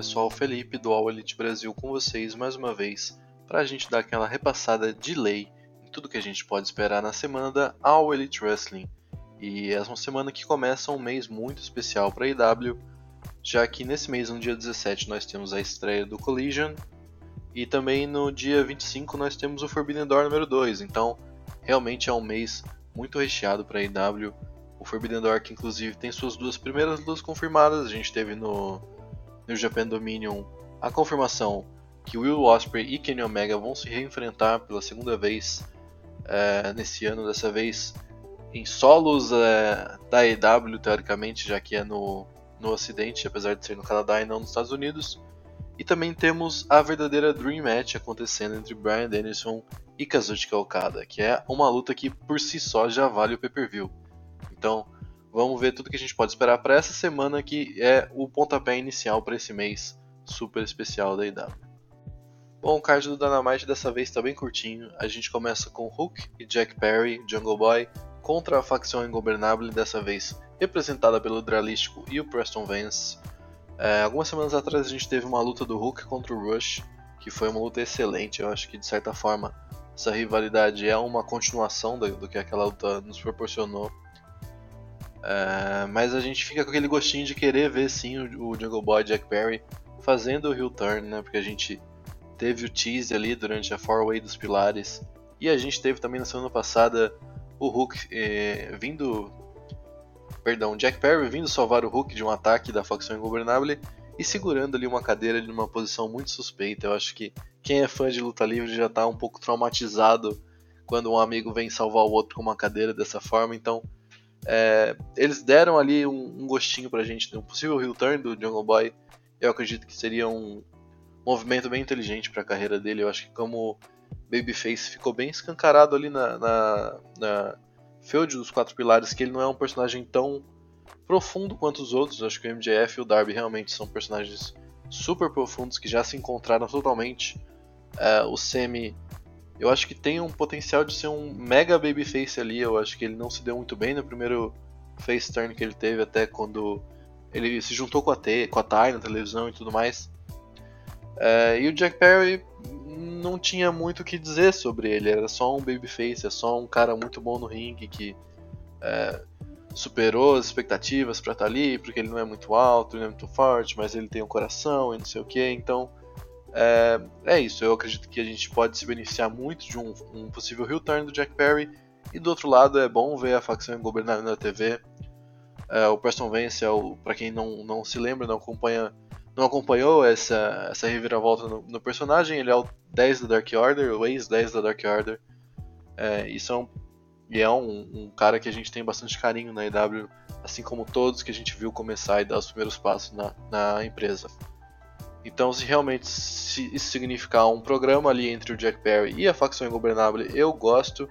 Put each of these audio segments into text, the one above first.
Pessoal, Felipe do All Elite Brasil com vocês mais uma vez para a gente dar aquela repassada de lei em tudo que a gente pode esperar na semana da All Elite Wrestling. E é uma semana que começa um mês muito especial para a IW, já que nesse mês, no dia 17, nós temos a estreia do Collision e também no dia 25 nós temos o Forbidden Door número 2. Então, realmente é um mês muito recheado para a IW. O Forbidden Door que inclusive tem suas duas primeiras lutas confirmadas, a gente teve no no Japan Dominion a confirmação que Will Ospreay e Kenny Omega vão se reenfrentar pela segunda vez é, nesse ano, dessa vez em solos é, da EW, teoricamente, já que é no, no Ocidente, apesar de ser no Canadá e não nos Estados Unidos. E também temos a verdadeira Dream Match acontecendo entre Brian Danielson e Kazuchika Okada, que é uma luta que por si só já vale o pay-per-view. Então, Vamos ver tudo que a gente pode esperar para essa semana, que é o pontapé inicial para esse mês super especial da IW. Bom, o card do Dynamite dessa vez está bem curtinho. A gente começa com Hook e Jack Perry, Jungle Boy, contra a facção Ingovernable, dessa vez representada pelo Dralístico e o Preston Vance. É, algumas semanas atrás a gente teve uma luta do Hook contra o Rush, que foi uma luta excelente. Eu acho que de certa forma essa rivalidade é uma continuação do, do que aquela luta nos proporcionou. Uh, mas a gente fica com aquele gostinho de querer ver sim o, o Jungle Boy Jack Perry fazendo o heel turn, né? Porque a gente teve o tease ali durante a four way dos pilares e a gente teve também na semana passada o Hulk eh, vindo, perdão, Jack Perry vindo salvar o Hulk de um ataque da facção Ingovernable e segurando ali uma cadeira numa posição muito suspeita. Eu acho que quem é fã de luta livre já está um pouco traumatizado quando um amigo vem salvar o outro com uma cadeira dessa forma, então é, eles deram ali um, um, gostinho pra gente de um possível heel turn do Jungle Boy. Eu acredito que seria um movimento bem inteligente para a carreira dele. Eu acho que como Babyface ficou bem escancarado ali na, na, na feud dos quatro pilares, que ele não é um personagem tão profundo quanto os outros. Eu acho que o MJF e o Darby realmente são personagens super profundos que já se encontraram totalmente. É, o Semi eu acho que tem um potencial de ser um mega babyface ali. Eu acho que ele não se deu muito bem no primeiro face turn que ele teve, até quando ele se juntou com a, T, com a Ty na televisão e tudo mais. É, e o Jack Perry não tinha muito o que dizer sobre ele, era só um babyface, é só um cara muito bom no ringue que é, superou as expectativas para estar tá ali, porque ele não é muito alto, ele não é muito forte, mas ele tem um coração e não sei o que, então é, é isso, eu acredito que a gente pode se beneficiar muito de um, um possível heel turn do Jack Perry. E do outro lado é bom ver a facção governada na TV. É, o Preston Vance, é para quem não, não se lembra, não acompanha não acompanhou essa, essa reviravolta no, no, personagem, ele é o 10 da Dark Order, o ex-10 da Dark Order. É, isso é um, e é um, um, cara que a gente tem bastante carinho na EW, assim como todos que a gente viu começar e dar os primeiros passos na, na empresa. Então, se realmente se isso significar um programa ali entre o Jack Perry e a facção ingovernável, eu gosto.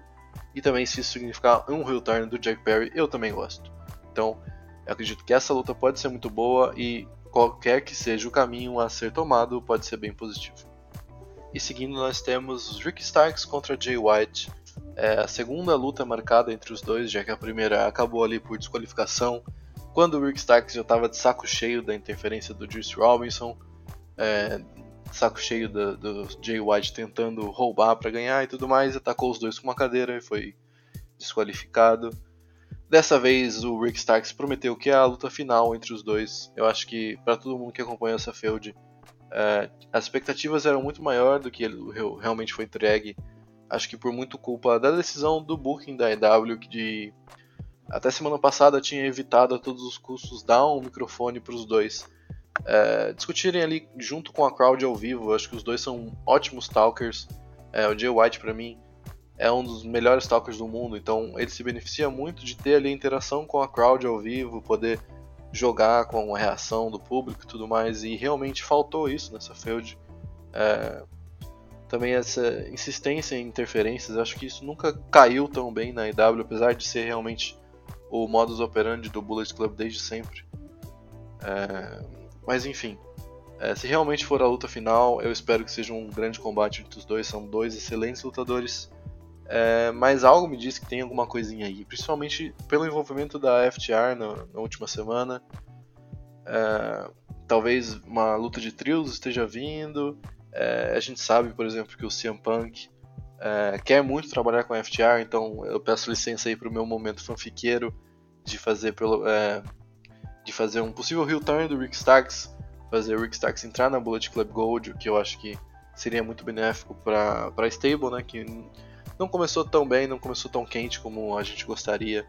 E também se isso significar um return do Jack Perry, eu também gosto. Então, eu acredito que essa luta pode ser muito boa e qualquer que seja o caminho a ser tomado pode ser bem positivo. E seguindo nós temos Rick Starks contra Jay White. É a segunda luta marcada entre os dois, já que a primeira acabou ali por desqualificação, quando o Rick Starks já estava de saco cheio da interferência do Juice Robinson, é, saco cheio do, do Jay White tentando roubar para ganhar e tudo mais, atacou os dois com uma cadeira e foi desqualificado. Dessa vez o Rick Starks prometeu que é a luta final entre os dois. Eu acho que para todo mundo que acompanha essa feud, é, as expectativas eram muito maior do que ele realmente foi entregue. Acho que por muito culpa da decisão do booking da EW que de até semana passada tinha evitado a todos os custos dar um microfone para os dois é, discutirem ali junto com a crowd ao vivo. Acho que os dois são ótimos talkers. É, o Jay White para mim é um dos melhores talkers do mundo, então ele se beneficia muito de ter ali a interação com a crowd ao vivo, poder jogar com a reação do público e tudo mais, e realmente faltou isso nessa field. É, também essa insistência em interferências, acho que isso nunca caiu tão bem na IW, apesar de ser realmente o modus operandi do Bullet Club desde sempre. É, mas enfim, é, se realmente for a luta final, eu espero que seja um grande combate entre os dois, são dois excelentes lutadores. É, mas algo me diz que tem alguma coisinha aí, principalmente pelo envolvimento da FTR na, na última semana. É, talvez uma luta de trios esteja vindo. É, a gente sabe, por exemplo, que o CM Punk é, quer muito trabalhar com a FTR, então eu peço licença aí para o meu momento fanfiqueiro de fazer pelo, é, de fazer um possível heel do Rick Starks, fazer o Rick Starks entrar na Bullet Club Gold, o que eu acho que seria muito benéfico para a stable, né? Que não começou tão bem, não começou tão quente como a gente gostaria.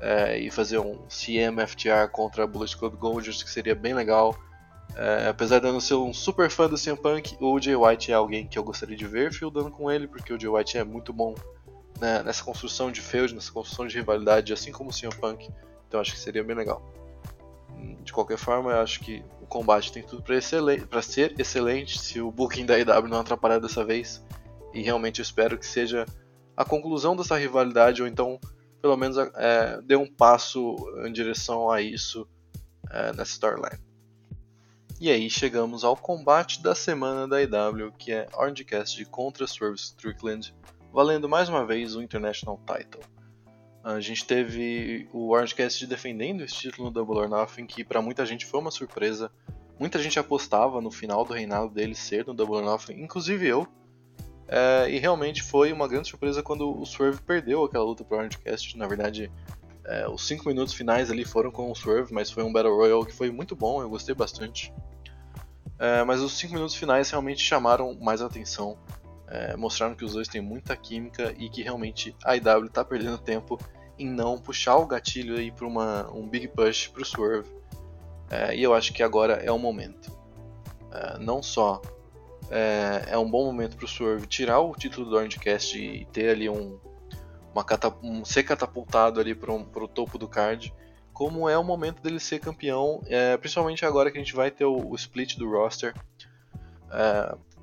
É, e fazer um CM-FTR contra a Bullet Club Gold, acho que seria bem legal. É, apesar de eu não ser um super fã do CM Punk, o Jay White é alguém que eu gostaria de ver fieldando com ele, porque o Jay White é muito bom né, nessa construção de feud, nessa construção de rivalidade, assim como o CM Punk. Então acho que seria bem legal. De qualquer forma, eu acho que o combate tem tudo para ser excelente se o booking da IW não atrapalhar dessa vez. E realmente eu espero que seja a conclusão dessa rivalidade, ou então, pelo menos, é, dê um passo em direção a isso é, nessa storyline. E aí chegamos ao combate da semana da IW, que é Orange Cassidy contra Swerve Strickland, valendo mais uma vez o International Title. A gente teve o Orange Cassidy defendendo esse título no Double or Nothing, que para muita gente foi uma surpresa. Muita gente apostava no final do reinado dele ser no Double or Nothing, inclusive eu. É, e realmente foi uma grande surpresa quando o Swerve perdeu aquela luta pro Orange Cassidy. Na verdade, é, os 5 minutos finais ali foram com o Swerve, mas foi um Battle Royale que foi muito bom, eu gostei bastante. É, mas os 5 minutos finais realmente chamaram mais atenção, é, mostraram que os dois têm muita química e que realmente a IW está perdendo tempo em não puxar o gatilho aí para um big push para o Swerve. É, e eu acho que agora é o momento. É, não só é, é um bom momento para o Swerve tirar o título do Orange Cast e ter ali um, uma um ser catapultado ali para o topo do card, como é o momento dele ser campeão, é, principalmente agora que a gente vai ter o, o split do roster.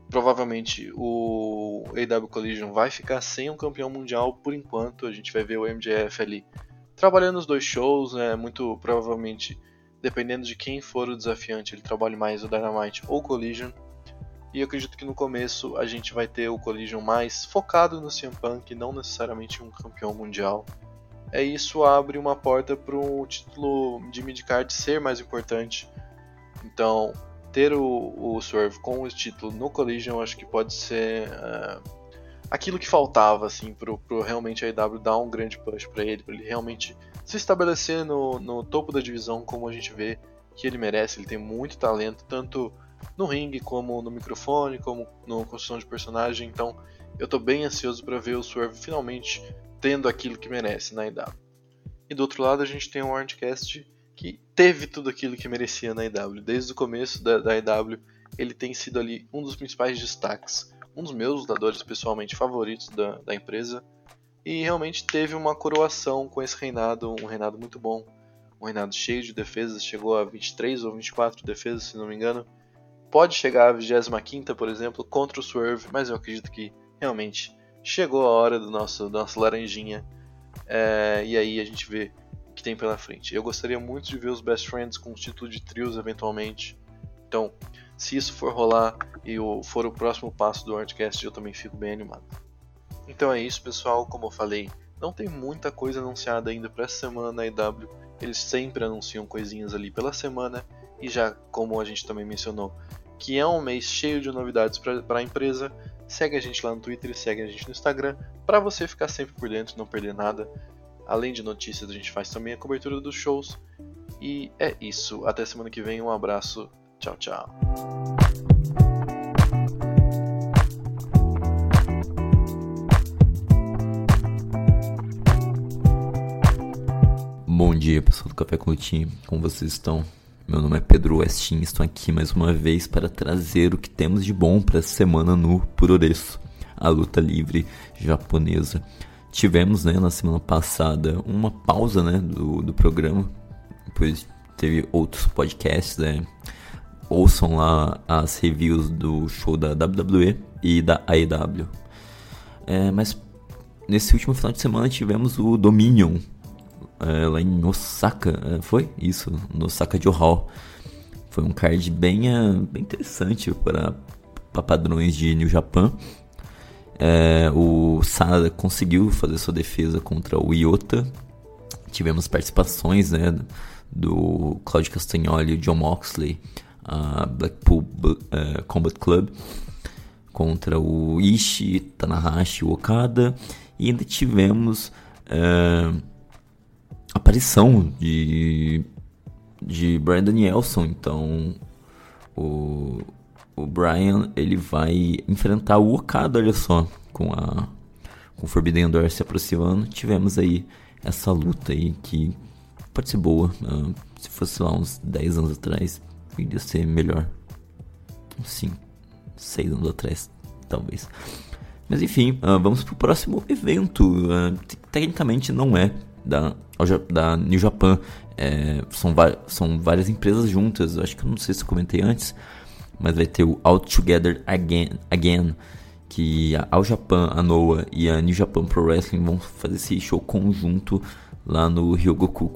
Provavelmente o AW Collision vai ficar sem um campeão mundial por enquanto. A gente vai ver o MJF ali trabalhando nos dois shows, né? Muito provavelmente, dependendo de quem for o desafiante, ele trabalhe mais o Dynamite ou o Collision. E eu acredito que no começo a gente vai ter o Collision mais focado no CM Punk, não necessariamente um campeão mundial. É isso abre uma porta para o título de midcard ser mais importante. Então, ter o, o Swerve com o título no Collision, acho que pode ser uh, aquilo que faltava, assim, pro, pro realmente a IW dar um grande push para ele, para ele realmente se estabelecer no, no topo da divisão, como a gente vê que ele merece. Ele tem muito talento, tanto no ringue, como no microfone, como na construção de personagem. Então eu estou bem ansioso para ver o Swerve finalmente tendo aquilo que merece na IW. E do outro lado a gente tem o Orange Cast que teve tudo aquilo que merecia na IW. Desde o começo da, da IW, ele tem sido ali um dos principais destaques, um dos meus lutadores pessoalmente favoritos da, da empresa, e realmente teve uma coroação com esse reinado, um reinado muito bom, um reinado cheio de defesas, chegou a 23 ou 24 defesas, se não me engano. Pode chegar a 25, por exemplo, contra o Swerve, mas eu acredito que realmente chegou a hora do nosso, do nosso laranjinha. É, e aí a gente vê que tem pela frente. Eu gostaria muito de ver os Best Friends com o título de trios eventualmente. Então, se isso for rolar e for o próximo passo do Artcast, eu também fico bem animado. Então é isso, pessoal. Como eu falei, não tem muita coisa anunciada ainda para essa semana na IW. Eles sempre anunciam coisinhas ali pela semana. E já, como a gente também mencionou, que é um mês cheio de novidades para a empresa, segue a gente lá no Twitter e segue a gente no Instagram para você ficar sempre por dentro não perder nada. Além de notícias, a gente faz também a cobertura dos shows. E é isso. Até semana que vem. Um abraço. Tchau, tchau. Bom dia, pessoal do Café com. Como vocês estão? Meu nome é Pedro Westin, estou aqui mais uma vez para trazer o que temos de bom para essa semana no Puroreço, a luta livre japonesa. Tivemos, né, na semana passada, uma pausa, né, do, do programa, depois teve outros podcasts, né, ouçam lá as reviews do show da WWE e da AEW. É, mas nesse último final de semana tivemos o Dominion, é, lá em Osaka, é, foi isso, no Osaka de Hall. Foi um card bem, é, bem interessante para padrões de New Japan. É, o Sada conseguiu fazer sua defesa contra o Iota. Tivemos participações né, do Claudio Castagnoli e John Moxley, a Blackpool uh, Combat Club, contra o Ishii, Tanahashi e Okada. E ainda tivemos uh, aparição de, de Brian Danielson. Então, o, o Brian ele vai enfrentar o Okada, olha só, com a com o Forbidden Door se aproximando. Tivemos aí essa luta aí que pode ser boa. Uh, se fosse lá uns 10 anos atrás, iria ser melhor. Uns 5, 6 anos atrás, talvez. Mas enfim, uh, vamos pro próximo evento. Uh, tecnicamente não é da, da New Japan. É, são, são várias empresas juntas. Eu acho que eu não sei se eu comentei antes. Mas vai ter o Out Together Again, Again que a All Japan, a Noah e a New Japan Pro Wrestling vão fazer esse show conjunto lá no Ryogoku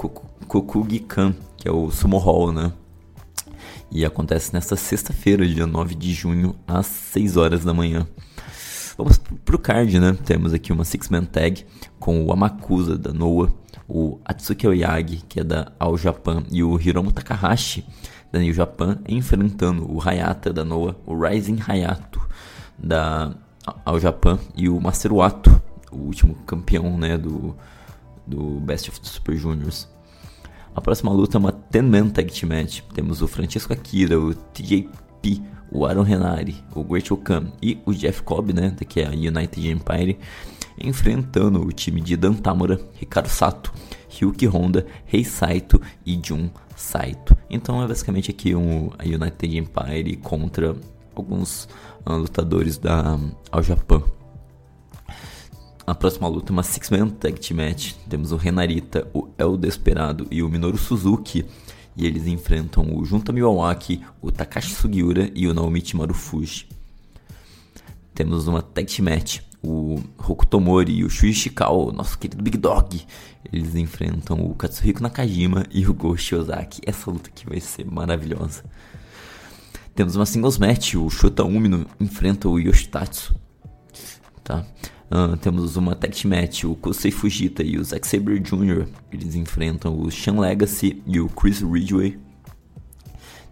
Kokugikan, que é o Sumo Hall, né? E acontece nesta sexta-feira, dia 9 de junho, às 6 horas da manhã. Vamos pro card, né? Temos aqui uma Six-Man Tag com o Amakusa da Noah, o Atsuki Oyagi, que é da All Japan, e o Hiromu Takahashi, da New Japan, enfrentando o Hayata da Noah, o Rising Hayato da All Japan e o Master Wato, o último campeão né, do, do Best of the Super Juniors. A próxima luta é uma 10-man tag team match. Temos o Francisco Akira, o TJP, o Aaron Renari, o Great Okan e o Jeff Cobb, né, que é a United Empire, enfrentando o time de Dan Tamura, Ricardo Sato, Ryuki Honda, Rei Saito e Jun Saito. Então é basicamente aqui um a United Empire contra alguns uh, lutadores da um, All Japan. A próxima luta é uma Six-Man Tag Team Match. Temos o Renarita, o El Desperado e o Minoru Suzuki. E eles enfrentam o Junta Miyawaki, o Takashi Sugiura e o Naomichi Marufuji. Temos uma Tag Team Match o Hokutomori e o Shui Ishikawa, nosso querido Big Dog, eles enfrentam o Katsuhiko Nakajima e o Go Shiozaki. Essa luta aqui vai ser maravilhosa. Temos uma singles match, o Shota Umino enfrenta o Yoshitatsu. Tá? Uh, temos uma tag match, o Kosei Fujita e o Zack Sabre Jr. Eles enfrentam o Shan Legacy e o Chris Ridgway.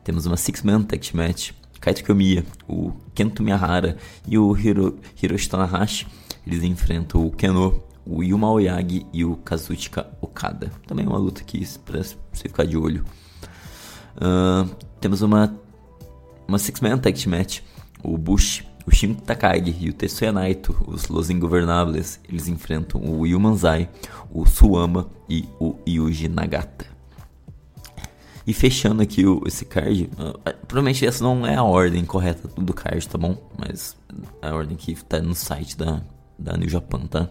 Temos uma six-man tag team match, Kaito Kiyomiya, o Kento Miyahara e o Hiro, Hiroshi Tanahashi. Eles enfrentam o Keno, o Yuma Oyagi e o Kazuchika Okada. Também uma luta aqui para você ficar de olho. Uh, temos uma, uma Six-Man Tag Team Match. O Bush, o Shin Takagi e o Tetsuya Naito, os Los Ingovernables, eles enfrentam o Yumanzai, o Suama e o Yuji Nagata. E fechando aqui o, esse card, uh, provavelmente essa não é a ordem correta do card, tá bom? Mas é a ordem que tá no site da, da New Japan, tá?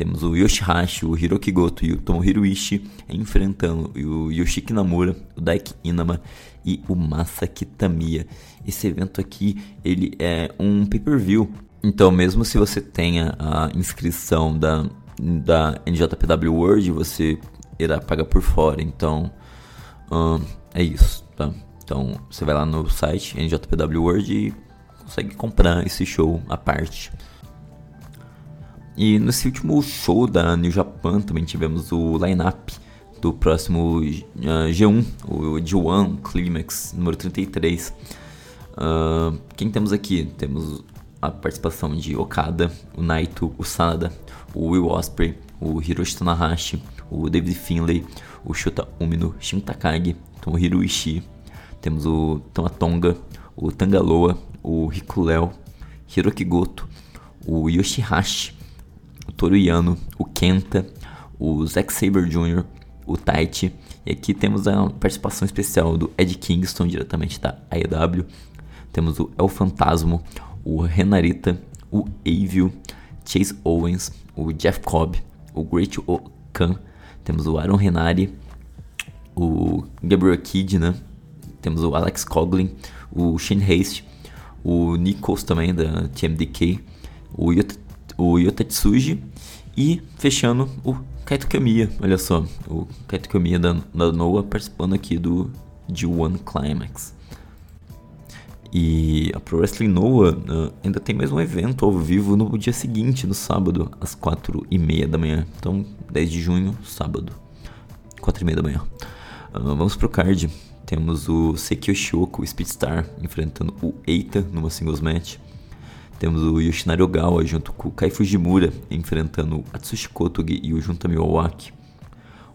Temos o Yoshihashi, o Hiroki Goto e o Tomohiro Ishii enfrentando o Yoshiki Namura, o Daiki Inama e o Masaki Tamiya. Esse evento aqui, ele é um pay-per-view. Então, mesmo se você tenha a inscrição da, da NJPW World, você irá pagar por fora. Então, hum, é isso, tá? Então, você vai lá no site NJPW World e consegue comprar esse show à parte. E nesse último show da New Japan também tivemos o line-up do próximo uh, G1, o G1 Climax número 33. Uh, quem temos aqui? Temos a participação de Okada, o Naito, o Sanada, o Will Ospreay, o Hiroshi Tanahashi, o David Finlay, o Shota Umino, Shin Takagi, Tomohiro Ishii. Temos o Tamatonga, o Tangaloa, o Léo, Hiroki Goto, o Yoshihashi, Toru Yano, o Kenta, o Zack Saber Jr., o Taichi. E aqui temos a participação especial do Ed Kingston, diretamente da AEW. Temos o El Fantasmo, o Renarita, o Evil, Chase Owens, o Jeff Cobb, o Great Khan. Temos o Aaron Renari, o Gabriel Kidd, né? Temos o Alex Coughlin, o Shane Haste, o Nichols também da TMDK, o Yota o Yotatsuji e fechando o Kaito Kiyomiya, olha só, o Kaito Kiyomiya da, da Noah participando aqui do G1 Climax. E a Pro Wrestling Noah uh, ainda tem mais um evento ao vivo no dia seguinte, no sábado, às 4 e meia da manhã. Então, 10 de junho, sábado, 4 e meia da manhã. Uh, vamos pro card. Temos o Sekio Shoko, o Speedstar, enfrentando o Eita numa singles match. Temos o Yoshinari Ogawa junto com o Kai Fujimura enfrentando o Atsushi Kotogi e o Junta Miyawaki.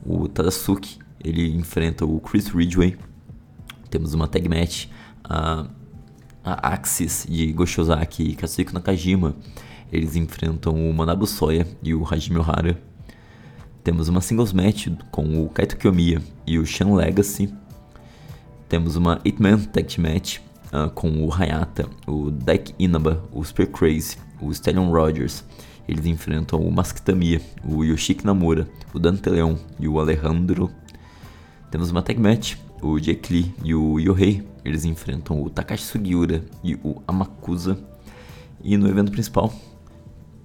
O Tadasuki ele enfrenta o Chris Ridgway. Temos uma tag match, a, a Axis de Goshozaki e Katsuhiko Nakajima. Eles enfrentam o Manabu Soya e o Hajime Ohara. Temos uma singles match com o Kaito Kiyomiya e o Shan Legacy. Temos uma 8-man tag match uh, com o Hayata, o Deck Inaba, o Super Crazy, o Stallion Rogers. Eles enfrentam o Maskitamiya, o Yoshiki Namura, o Dante Leon e o Alejandro. Temos uma tag match, o Jake Lee e o Yohei. Eles enfrentam o Takashi Sugiura e o Amakusa. E no evento principal,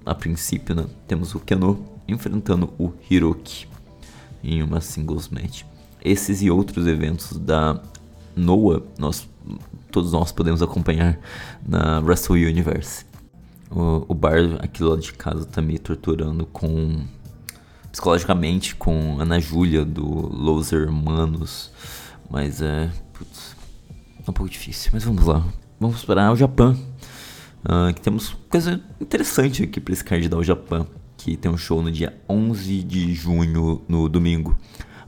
a princípio, né, temos o Keno enfrentando o Hiroki em uma singles match. Esses e outros eventos da Noah, nós todos nós podemos acompanhar na Wrestle Universe. O, o Bar aqui lá de casa tá me torturando com psicologicamente com Ana Júlia do Los Hermanos, mas é, putz, é um pouco difícil, mas vamos lá. Vamos para o Japão. Uh, que temos coisa interessante aqui para esse card da Japão, que tem um show no dia 11 de junho, no domingo,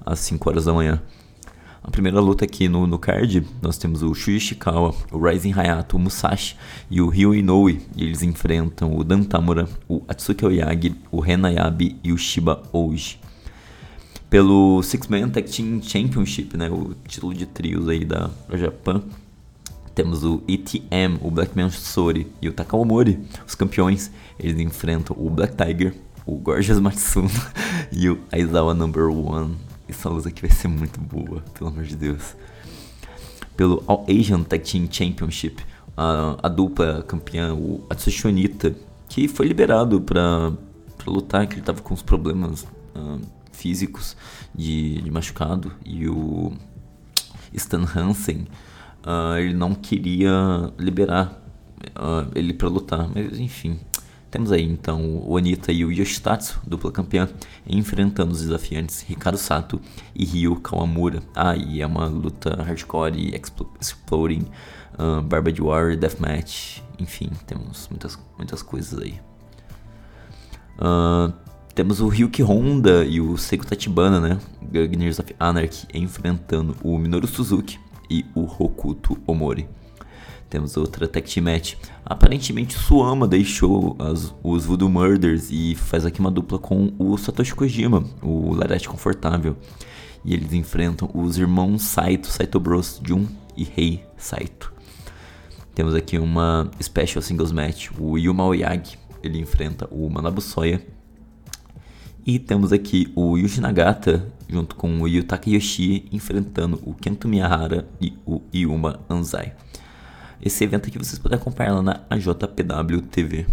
às 5 horas da manhã. A primeira luta aqui no, no card, nós temos o Shuji Ishikawa, o Rising Hayato, o Musashi e o Ryo Inoue. E eles enfrentam o Dan Tamura, o Atsuki Oyagi, o Renayabe e o Shiba Oji. Pelo Six Man Tag Team Championship, né, o título de trios aí da, da Japão, temos o ETM, o Black Man Sori e o Takawamori, os campeões. Eles enfrentam o Black Tiger, o Gorgeous Matsuno e o Aizawa Number One. Essa luta aqui vai ser muito boa, pelo amor de Deus. Pelo All Asian Tag Team Championship, a, a dupla campeã, o Atsushi Onita, que foi liberado pra lutar, que ele tava com uns problemas uh, físicos de, de, machucado. E o Stan Hansen, uh, ele não queria liberar uh, ele pra lutar, mas enfim. Temos aí então o Onita e o Yoshitatsu, dupla campeã, enfrentando os desafiantes Ricardo Sato e Ryo Kawamura. Ah, e é uma luta hardcore exploding, uh, Barbed War, Deathmatch, enfim, temos muitas, muitas coisas aí. Uh, temos o Ryuki Honda e o Seiko Tachibana, né? Gugners of Anarchy, enfrentando o Minoru Suzuki e o Hokuto Omori. Temos outra tag team match. Aparentemente Suama deixou as, os Voodoo Murders e faz aqui uma dupla com o Satoshi Kojima, o Larete Confortável. e eles enfrentam os irmãos Saito, Saito Bros Jun e Rei Saito. Temos aqui uma Special Singles Match, o Yuma Oyagi, ele enfrenta o Manabu Soya. E temos aqui o Yuji Nagata junto com o Yu Takayoshi enfrentando o Kento Miyahara e o Yuma Anzai. Esse evento aqui vocês podem acompanhar lá na AJPW TV.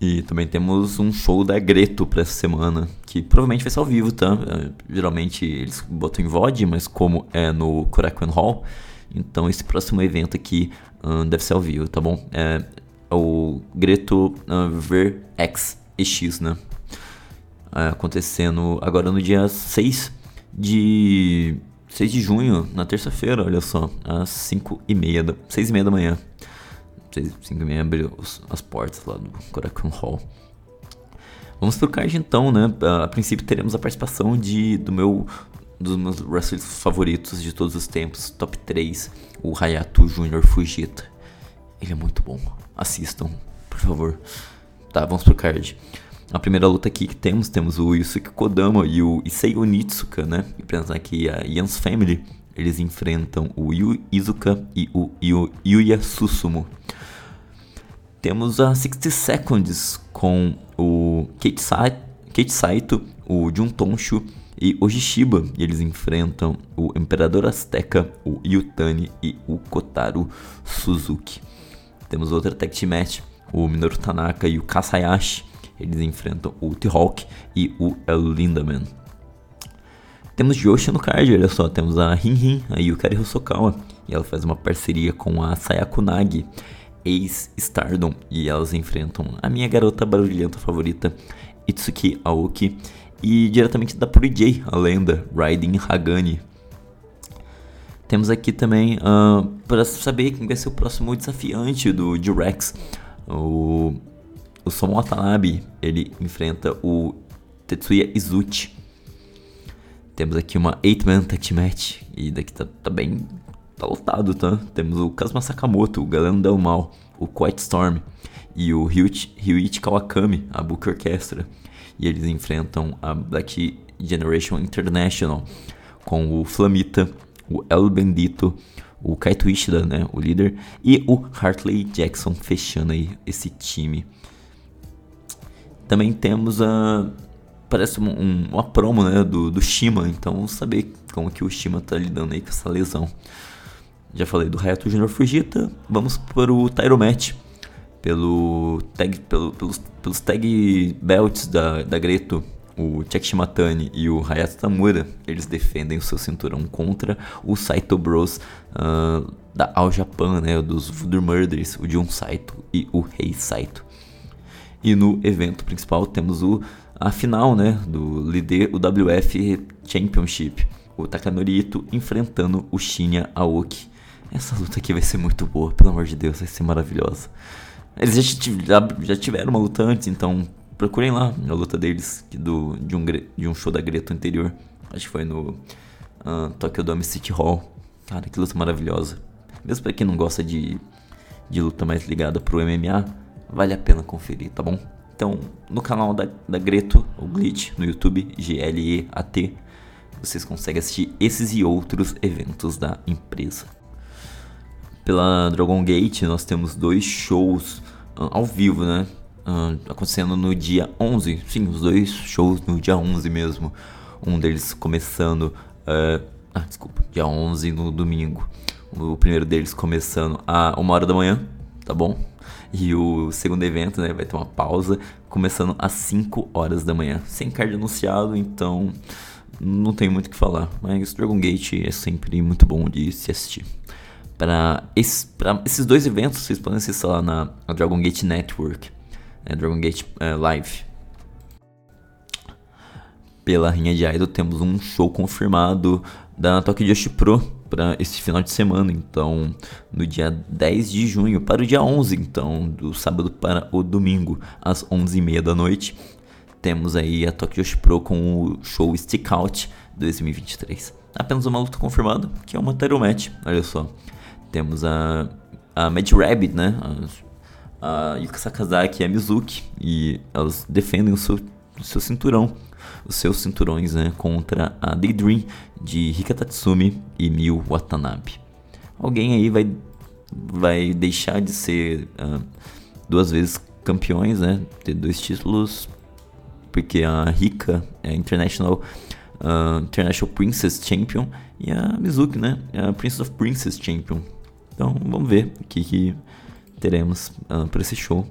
E também temos um show da Greto para essa semana, que provavelmente vai ser ao vivo, tá? É, geralmente eles botam em VOD, mas como é no Korakuen Hall, então esse próximo evento aqui uh, deve ser ao vivo, tá bom? É, é o Greto uh, Ver X EX, né? É, acontecendo agora no dia 6 de 6 de junho, na terça-feira, olha só, às 5 e meia da, 6 e meia da manhã. 5 e meia abriu as portas lá do Korakuen Hall. Vamos pro card então, né? A princípio teremos a participação de, do meu, dos meus wrestlers favoritos de todos os tempos, top 3, o Hayato Junior Fujita. Ele é muito bom. Assistam, por favor. Tá, vamos pro card. A primeira luta aqui que temos, temos o Yusuke Kodama e o Issei Onitsuka, né? E pensando aqui a Yans Family, eles enfrentam o Yu Izuka e o Yu, Yuya Susumu. Temos a 60 Seconds com o Kate, Sa Kate Saito, o Jun Tonshu e o Jishiba. E eles enfrentam o Imperador Azteca, o Yutani e o Kotaro Suzuki. Temos outra tag team match, o Minoru Tanaka e o Kasayashi. Eles enfrentam o T-Hawk e o Lindaman. Temos Yoshi no card, olha só, temos a Rin Rin, a Yukari Hosokawa, e ela faz uma parceria com a Sayako Nagi ex-Stardom e elas enfrentam a minha garota barulhenta favorita, Itsuki Aoki, e diretamente da Puri a lenda Raiden Hagani. Temos aqui também uh, ah, para saber quem vai ser o próximo desafiante do G-Rex. O, o Somo Watanabe, ele enfrenta o Tetsuya Izuchi. Temos aqui uma 8-man tag match e daqui tá, tá bem tá lotado, tá? Temos o Kazuma Sakamoto, o Galeno Del Mal, o Quiet Storm e o Ryuichi, Ryuichi Kawakami, a Book Orchestra. E eles enfrentam a Black Generation International com o Flamita, o El Bendito, o Kaito Ishida, né, o líder, e o Hartley Jackson fechando aí esse time. Também temos a parece um, uma promo né, do, do Shima, então vamos saber como que o Shima tá lidando aí com essa lesão. Já falei do Reto Junior Fujita. Vamos para o Tyro Match. Pelo tag, pelo, pelos, pelos tag belts da, da Greto, o Jack Shimatani e o Hayato Tamura, eles defendem o seu cinturão contra o Saito Bros uh, da All Japan, né, dos Voodoo Murders, o Jun Saito e o Rei Saito. E no evento principal temos o, a final né, do líder, o WF Championship, o Takanori Ito enfrentando o Shinya Aoki. Essa luta aqui vai ser muito boa, pelo amor de Deus, vai ser maravilhosa. Eles já, já tiveram uma luta antes, então procurem lá a luta deles do, de, um, de um show da Greta anterior. Acho que foi no uh, Tokyo Dome City Hall. Cara, que luta maravilhosa. Mesmo pra quem não gosta de, de luta mais ligada pro MMA, vale a pena conferir, tá bom? Então, no canal da, da Greto, o Glitch, no YouTube, G-L-E-A-T, vocês conseguem assistir esses e outros eventos da empresa pela Dragon Gate, nós temos dois shows uh, ao vivo, né? Uh, acontecendo no dia 11. Sim, os dois shows no dia 11 mesmo. Um deles começando. Uh, ah, desculpa, dia 11 no domingo. O primeiro deles começando a uma hora da manhã, tá bom? E o segundo evento, né, vai ter uma pausa, começando às 5 horas da manhã. Sem card anunciado, então não tem muito o que falar. Mas Dragon Gate é sempre muito bom de se assistir para esse, esses dois eventos, vocês podem assistir lá na, Dragon Gate Network, né, Dragon Gate uh, Live. Pela Rinha de Idol temos um show confirmado da Tokyo Josh Pro para esse final de semana, então no dia 10 de junho para o dia 11, então do sábado para o domingo às 11h30 da noite. Temos aí a Tokyo Pro com o show Stick Out 2023. Apenas uma luta confirmada, que é uma title match, olha só. Temos a, a Mad Rabbit, né? A, a Yuka Sakazaki e a Mizuki. E elas defendem o seu, o seu cinturão os seus cinturões né, contra a Daydream de Rika Tatsumi e Miu Watanabe. Alguém aí vai, vai deixar de ser uh, duas vezes campeões, né? Ter dois títulos, porque a Rika é International, uh, International Princess Champion e a Mizuki, né? É a Princess of Princess Champion. Então vamos ver o que, que teremos uh, para esse show.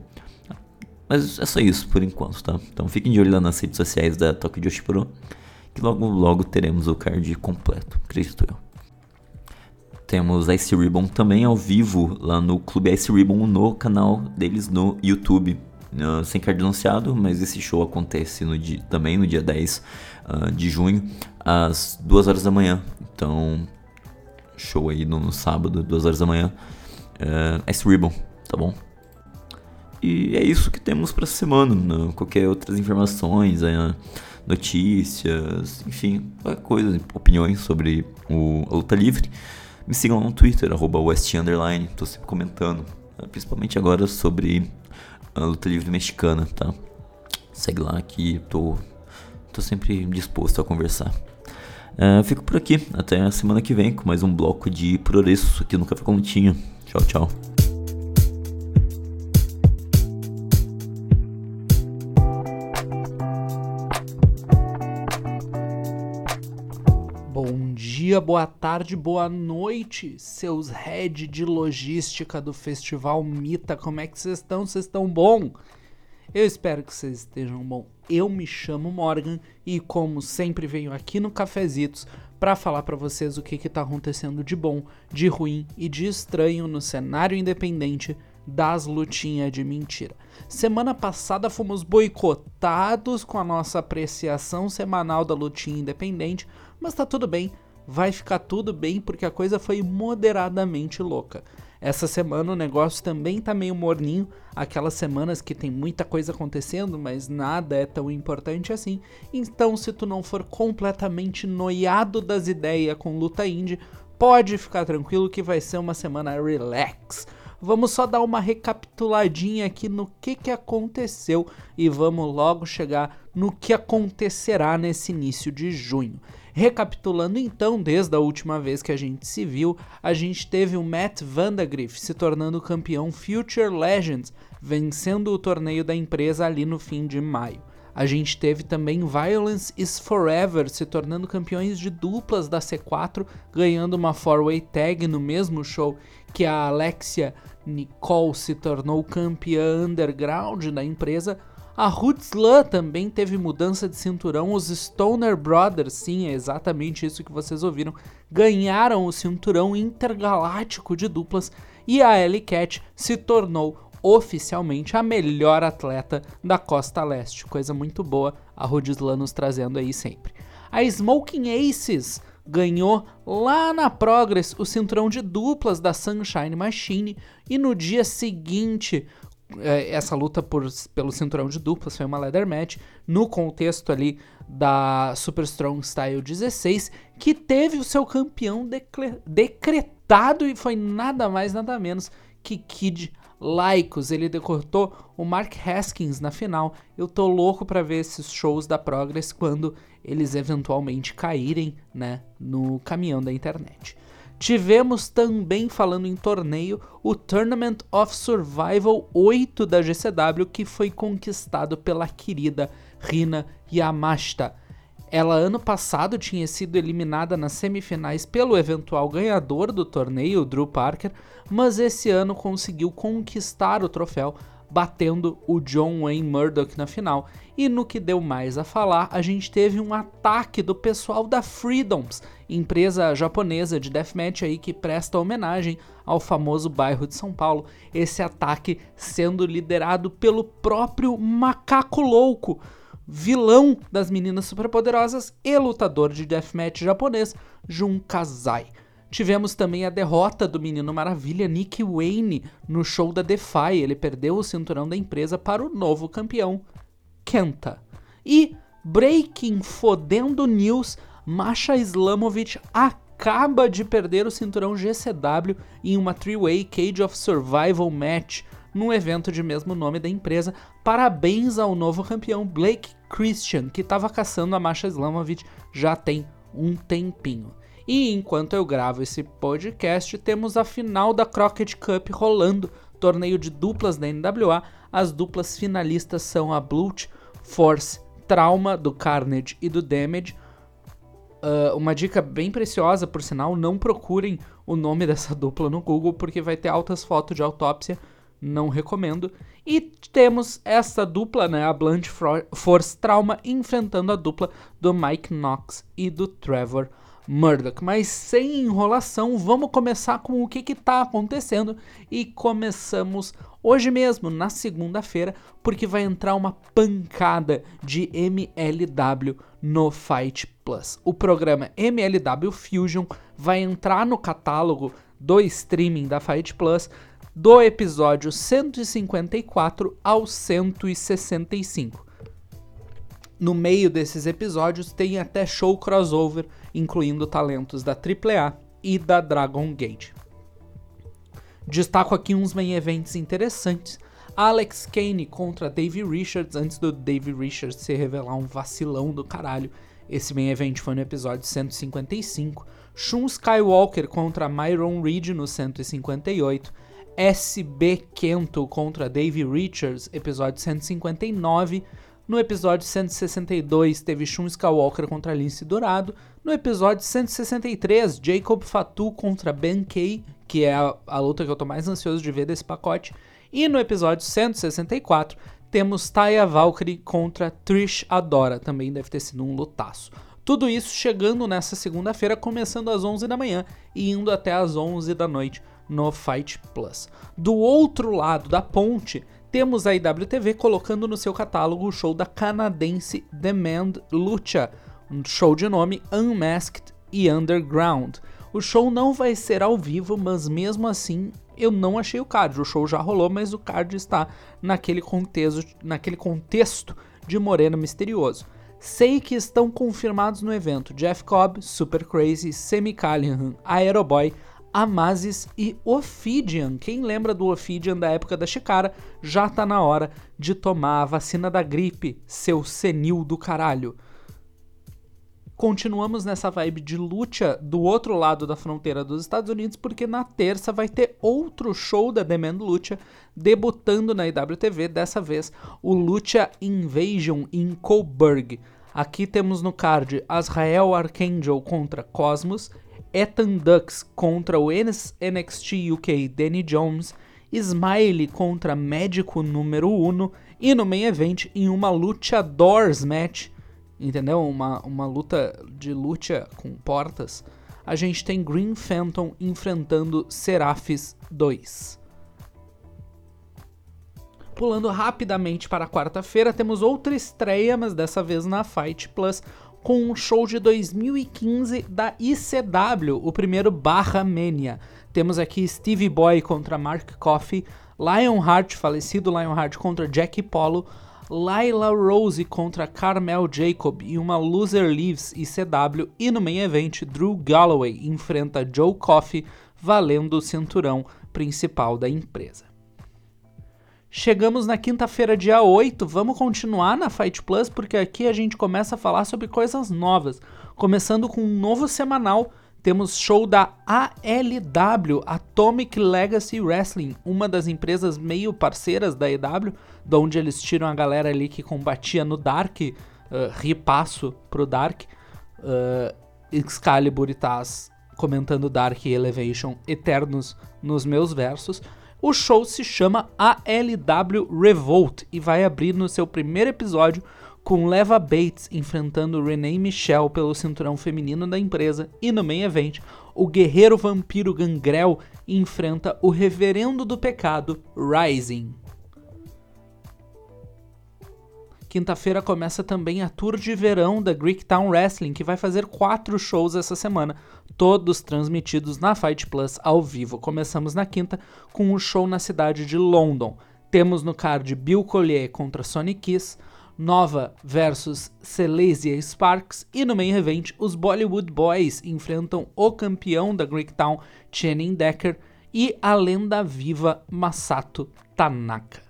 Mas é só isso por enquanto, tá? Então fiquem de olho lá nas redes sociais da Tokyo Joshi Pro, que logo logo teremos o card completo, acredito eu. Temos Ice Ribbon também ao vivo lá no Clube Ice Ribbon no canal deles no YouTube. Uh, sem card anunciado, mas esse show acontece no dia, também no dia 10 uh, ah, de junho, às 2 horas da manhã. Então, show aí no, no sábado, 2 horas da manhã. Uh, Ice Ribbon, tá bom? E é isso que temos para semana. Né? Qualquer outras informações, uh, notícias, enfim, qualquer coisa, opiniões sobre o, a luta livre. Me sigam lá no Twitter, arroba West Underline, tô sempre comentando, né? principalmente agora sobre a luta livre mexicana, tá? Segue lá que tô, tô sempre disposto a conversar. Uh, fico por aqui, até a semana que vem com mais um bloco de progresso aqui no Café com Tchau, tchau. Dia, boa tarde, boa noite, seus head de logística do Festival Mita. Como é que vocês estão? Vocês estão bom? Eu espero que vocês estejam bom. Eu me chamo Morgan e como sempre venho aqui no Cafezitos para falar para vocês o que está acontecendo de bom, de ruim e de estranho no cenário independente das lutinhas de mentira. Semana passada fomos boicotados com a nossa apreciação semanal da lutinha independente, mas tá tudo bem vai ficar tudo bem porque a coisa foi moderadamente louca. Essa semana o negócio também tá meio morninho, aquelas semanas que tem muita coisa acontecendo, mas nada é tão importante assim. Então, se tu não for completamente noiado das ideias com luta indie, pode ficar tranquilo que vai ser uma semana relax. Vamos só dar uma recapituladinha aqui no que, que aconteceu e vamos logo chegar no que acontecerá nesse início de junho. Recapitulando então, desde a última vez que a gente se viu, a gente teve o Matt Vandagriff se tornando campeão Future Legends, vencendo o torneio da empresa ali no fim de maio. A gente teve também Violence is Forever se tornando campeões de duplas da C4, ganhando uma four-way tag no mesmo show que a Alexia Nicole se tornou campeã underground da empresa, a Rootslan também teve mudança de cinturão. Os Stoner Brothers, sim, é exatamente isso que vocês ouviram, ganharam o cinturão intergaláctico de duplas e a Ellie Cat se tornou oficialmente a melhor atleta da Costa Leste. Coisa muito boa, a Rootslan nos trazendo aí sempre. A Smoking Aces ganhou lá na Progress o cinturão de duplas da Sunshine Machine e no dia seguinte essa luta por, pelo cinturão de duplas foi uma leather match no contexto ali da Super Strong Style 16, que teve o seu campeão decretado e foi nada mais nada menos que Kid Lycos. Ele decortou o Mark Haskins na final. Eu tô louco para ver esses shows da Progress quando eles eventualmente caírem, né, no caminhão da internet. Tivemos também, falando em torneio, o Tournament of Survival 8 da GCW, que foi conquistado pela querida Rina Yamashita. Ela ano passado tinha sido eliminada nas semifinais pelo eventual ganhador do torneio, Drew Parker, mas esse ano conseguiu conquistar o troféu batendo o John Wayne Murdoch na final. E no que deu mais a falar, a gente teve um ataque do pessoal da Freedoms, empresa japonesa de deathmatch aí que presta homenagem ao famoso bairro de São Paulo. Esse ataque sendo liderado pelo próprio Macaco Louco, vilão das meninas superpoderosas e lutador de deathmatch japonês, Jun Kazai. Tivemos também a derrota do Menino Maravilha Nick Wayne no show da Defy. Ele perdeu o cinturão da empresa para o novo campeão, Kenta. E Breaking Fodendo News, Masha Islamovic acaba de perder o cinturão GCW em uma three-way Cage of Survival match num evento de mesmo nome da empresa. Parabéns ao novo campeão Blake Christian, que estava caçando a Masha Slamovic já tem um tempinho. E enquanto eu gravo esse podcast, temos a final da Crockett Cup rolando, torneio de duplas da NWA. As duplas finalistas são a Bluch Force Trauma do Carnage e do Damage. Uh, uma dica bem preciosa, por sinal, não procurem o nome dessa dupla no Google, porque vai ter altas fotos de autópsia, não recomendo. E temos essa dupla, né, a Blunt Force Trauma, enfrentando a dupla do Mike Knox e do Trevor Murdoch. Mas sem enrolação, vamos começar com o que está acontecendo e começamos hoje mesmo, na segunda-feira, porque vai entrar uma pancada de MLW no Fight Plus. O programa MLW Fusion vai entrar no catálogo do streaming da Fight Plus do episódio 154 ao 165. No meio desses episódios tem até show crossover, incluindo talentos da AAA e da Dragon Gate. Destaco aqui uns main events interessantes. Alex Kane contra Dave Richards, antes do Dave Richards se revelar um vacilão do caralho. Esse main event foi no episódio 155. Shun Skywalker contra Myron Reed no 158. SB Kento contra Dave Richards, episódio 159. No episódio 162 teve Shun Skywalker contra Lince Dourado. No episódio 163, Jacob Fatu contra Ben Kay, que é a, a, luta que eu tô mais ansioso de ver desse pacote. E no episódio 164 temos Taya Valkyrie contra Trish Adora, também deve ter sido um lutaço. Tudo isso chegando nessa segunda-feira, começando às 11 da manhã e indo até às 11 da noite no Fight Plus. Do outro lado da ponte, temos a IWTV colocando no seu catálogo o show da canadense Demand Lucha, um show de nome Unmasked e Underground. O show não vai ser ao vivo, mas mesmo assim eu não achei o card. O show já rolou, mas o card está naquele contexto, naquele contexto de Moreno Misterioso. Sei que estão confirmados no evento Jeff Cobb, Super Crazy, Semi Callihan, Aeroboy, Amazes e Ophidian. Quem lembra do Ophidian da época da Chicara, já tá na hora de tomar a vacina da gripe, seu senil do caralho. Continuamos nessa vibe de luta do outro lado da fronteira dos Estados Unidos, porque na terça vai ter outro show da Demand Lucha debutando na IWTV, dessa vez o Lucha Invasion em Coburg. Aqui temos no card Azrael Archangel contra Cosmos Ethan Dux contra o NXT UK Danny Jones, Smiley contra Médico número 1 e no main event em uma luchadores match, entendeu? Uma, uma luta de luta com portas. A gente tem Green Phantom enfrentando Seraphis 2. Pulando rapidamente para quarta-feira, temos outra estreia, mas dessa vez na Fight Plus, com um show de 2015 da ICW, o primeiro Barra Mania. Temos aqui Stevie Boy contra Mark Coffey, Lionheart, falecido Lionheart contra Jackie Polo, Lila Rose contra Carmel Jacob e uma Loser Leaves ICW e no main event Drew Galloway enfrenta Joe Coffey valendo o cinturão principal da empresa. Chegamos na quinta-feira, dia 8. Vamos continuar na Fight Plus, porque aqui a gente começa a falar sobre coisas novas. Começando com um novo semanal, temos show da ALW, Atomic Legacy Wrestling, uma das empresas meio parceiras da EW, de onde eles tiram a galera ali que combatia no Dark, uh, ripasso pro Dark. Uh, Excalibur e Taz comentando Dark Elevation eternos nos meus versos. O show se chama ALW Revolt e vai abrir no seu primeiro episódio com Leva Bates enfrentando Renee Michelle pelo cinturão feminino da empresa e no main event, o guerreiro vampiro Gangrel enfrenta o reverendo do pecado Rising. Quinta-feira começa também a tour de verão da Greektown Wrestling, que vai fazer quatro shows essa semana, todos transmitidos na Fight Plus ao vivo. Começamos na quinta com um show na cidade de London. Temos no card Bill Collier contra Sonic Kiss, Nova versus Silesia Sparks e no main event os Bollywood Boys enfrentam o campeão da Greektown, Channing Decker, e a lenda viva Masato Tanaka.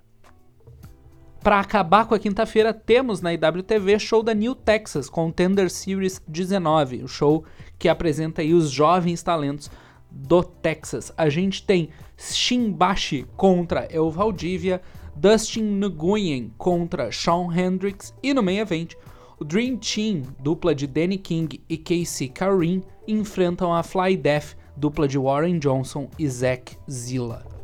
Para acabar com a quinta-feira, temos na IWTV show da New Texas Contender Series 19, o show que apresenta aí os jovens talentos do Texas. A gente tem Shimbashi contra El Valdivia, Dustin Nguyen contra Shawn Hendricks e no main event, o Dream Team, dupla de Danny King e Casey Karim, enfrentam a Fly Death, dupla de Warren Johnson e Zack Zilla.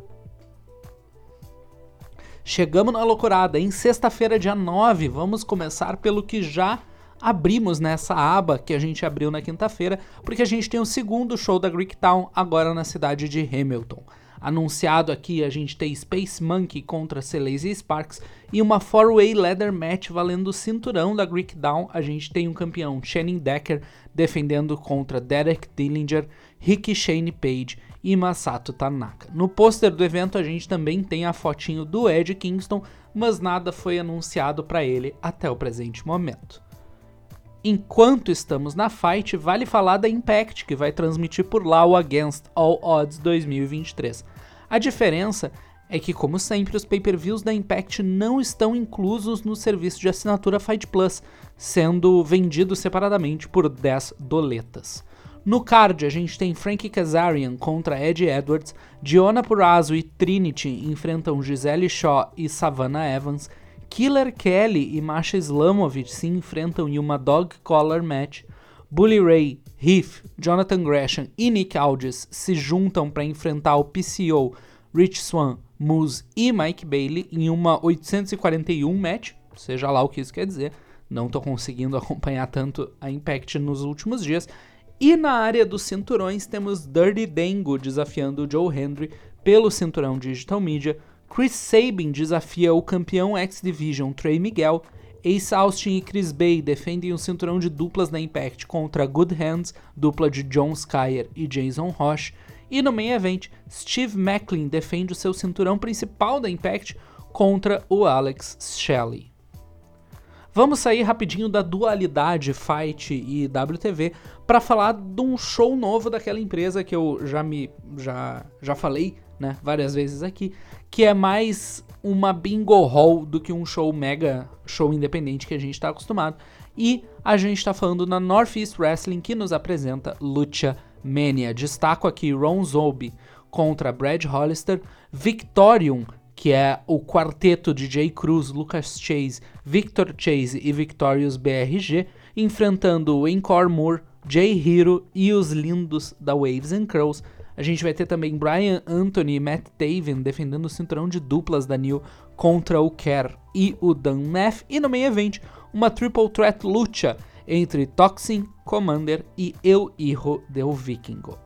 Chegamos na loucurada. Em sexta-feira, dia 9, vamos começar pelo que já abrimos nessa aba que a gente abriu na quinta-feira, porque a gente tem o segundo show da Greektown agora na cidade de Hamilton. Anunciado aqui, a gente tem Space Monkey contra Celeste Sparks e uma 4-way leather match valendo o cinturão da Greekdown. A gente tem um campeão, Shannon Decker, defendendo contra Derek Dillinger, Ricky Shane Page e Masato Tanaka. No pôster do evento a gente também tem a fotinho do Ed Kingston, mas nada foi anunciado para ele até o presente momento. Enquanto estamos na fight, vale falar da Impact, que vai transmitir por lá o Against All Odds 2023. A diferença é que, como sempre, os pay-per-views da Impact não estão inclusos no serviço de assinatura Fight Plus, sendo vendidos separadamente por 10 doletas. No card, a gente tem Frankie Kazarian contra Eddie Edwards, Diona Purrazzo e Trinity enfrentam Gisele Shaw e Savannah Evans, Killer Kelly e Masha Slamovich se enfrentam em uma Dog Collar Match, Bully Ray, Heath, Jonathan Gresham e Nick Aldis se juntam para enfrentar o PCO, Rich Swan, Moose e Mike Bailey em uma 841 match, seja lá o que isso quer dizer. Não estou conseguindo acompanhar tanto a Impact nos últimos dias. E na área dos cinturões temos Dirty Dango desafiando Joe Hendry pelo cinturão Digital Media, Chris Sabin desafia o campeão X Division Trey Miguel, Ace Austin e Chris Bay defendem o cinturão de duplas na Impact contra Good Hands, dupla de John Skyer e Jason Roche, e no main event, Steve Macklin defende o seu cinturão principal da Impact contra o Alex Shelley. Vamos sair rapidinho da dualidade Fight e WTV para falar de um show novo daquela empresa que eu já me já, já falei, né, várias vezes aqui, que é mais uma bingo hall do que um show mega show independente que a gente está acostumado. E a gente está falando na Northeast Wrestling que nos apresenta Lucha Mania. Destaco aqui Ron Zombie contra Brad Hollister, Victorium que é o quarteto de Jay Cruz, Lucas Chase, Victor Chase e Victorious BRG, enfrentando o Encore Moore, Jay Hero e os lindos da Waves and Curls. A gente vai ter também Brian Anthony e Matt Taven defendendo o cinturão de duplas da New contra o Kerr e o Dan Neff. E no main event, uma triple threat lucha entre Toxin, Commander e Eu Hijo del Vikingo.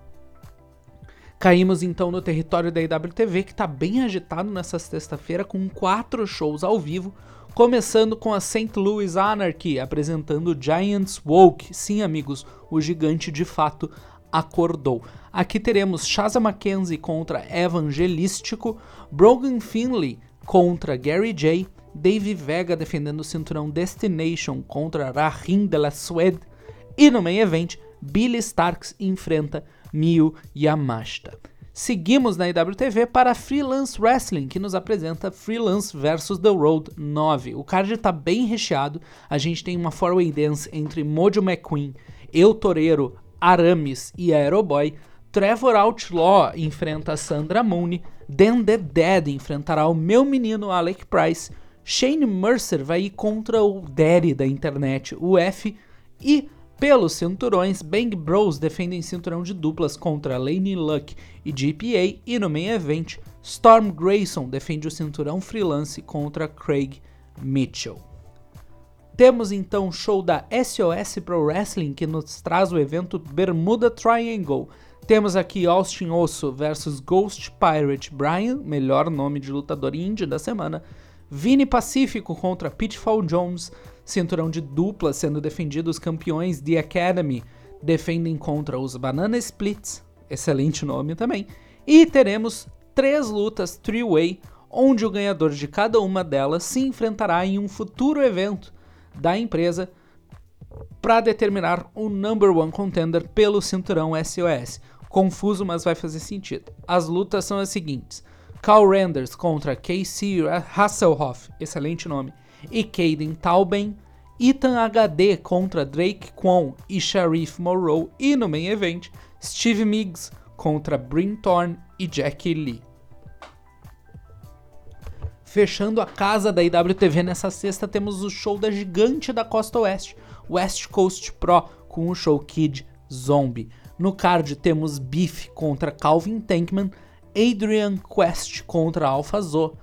Caímos então no território da IWTV, que está bem agitado nessa sexta-feira, com quatro shows ao vivo, começando com a St. Louis Anarchy apresentando Giants Woke. Sim, amigos, o gigante de fato acordou. Aqui teremos Shaza Mackenzie contra Evangelístico, Brogan Finley contra Gary J, Dave Vega defendendo o cinturão Destination contra Rahim de la Suede, e no main event, Billy Starks enfrenta Miyu Yamashita. Seguimos na IWTV para Freelance Wrestling, que nos apresenta Freelance vs The Road 9. O card está bem recheado. A gente tem uma four-way dance entre Mojo McQueen, Eu Toreiro, Aramis e Aeroboy. Trevor Outlaw enfrenta Sandra Mooney. Dan The Dead enfrentará o meu menino Alec Price. Shane Mercer vai ir contra o Daddy da internet, o F. E pelos cinturões, Bang Bros defendem cinturão de duplas contra Lane Luck e GPA e no main event, Storm Grayson defende o cinturão freelance contra Craig Mitchell. Temos então o show da SOS Pro Wrestling que nos traz o evento Bermuda Triangle. Temos aqui Austin Osso versus Ghost Pirate Brian, melhor nome de lutador indie da semana. Vini Pacífico contra Pitfall Jones, cinturão de dupla sendo defendido os campeões The Academy defendem contra os Banana Splits, excelente nome também. E teremos três lutas three-way, onde o ganhador de cada uma delas se enfrentará em um futuro evento da empresa para determinar o number one contender pelo cinturão SOS. Confuso, mas vai fazer sentido. As lutas são as seguintes: Carl Randers contra Casey Hasselhoff, excelente nome, e Caden Tauben. Ethan HD contra Drake Kwon e Sharif Morrow. E no main event, Steve Miggs contra Bryn Thorne e Jackie Lee. Fechando a casa da IWTV nessa sexta, temos o show da gigante da Costa Oeste, West Coast Pro, com o show Kid Zombie. No card temos Beef contra Calvin Tankman, Adrian Quest contra Alpha Zo,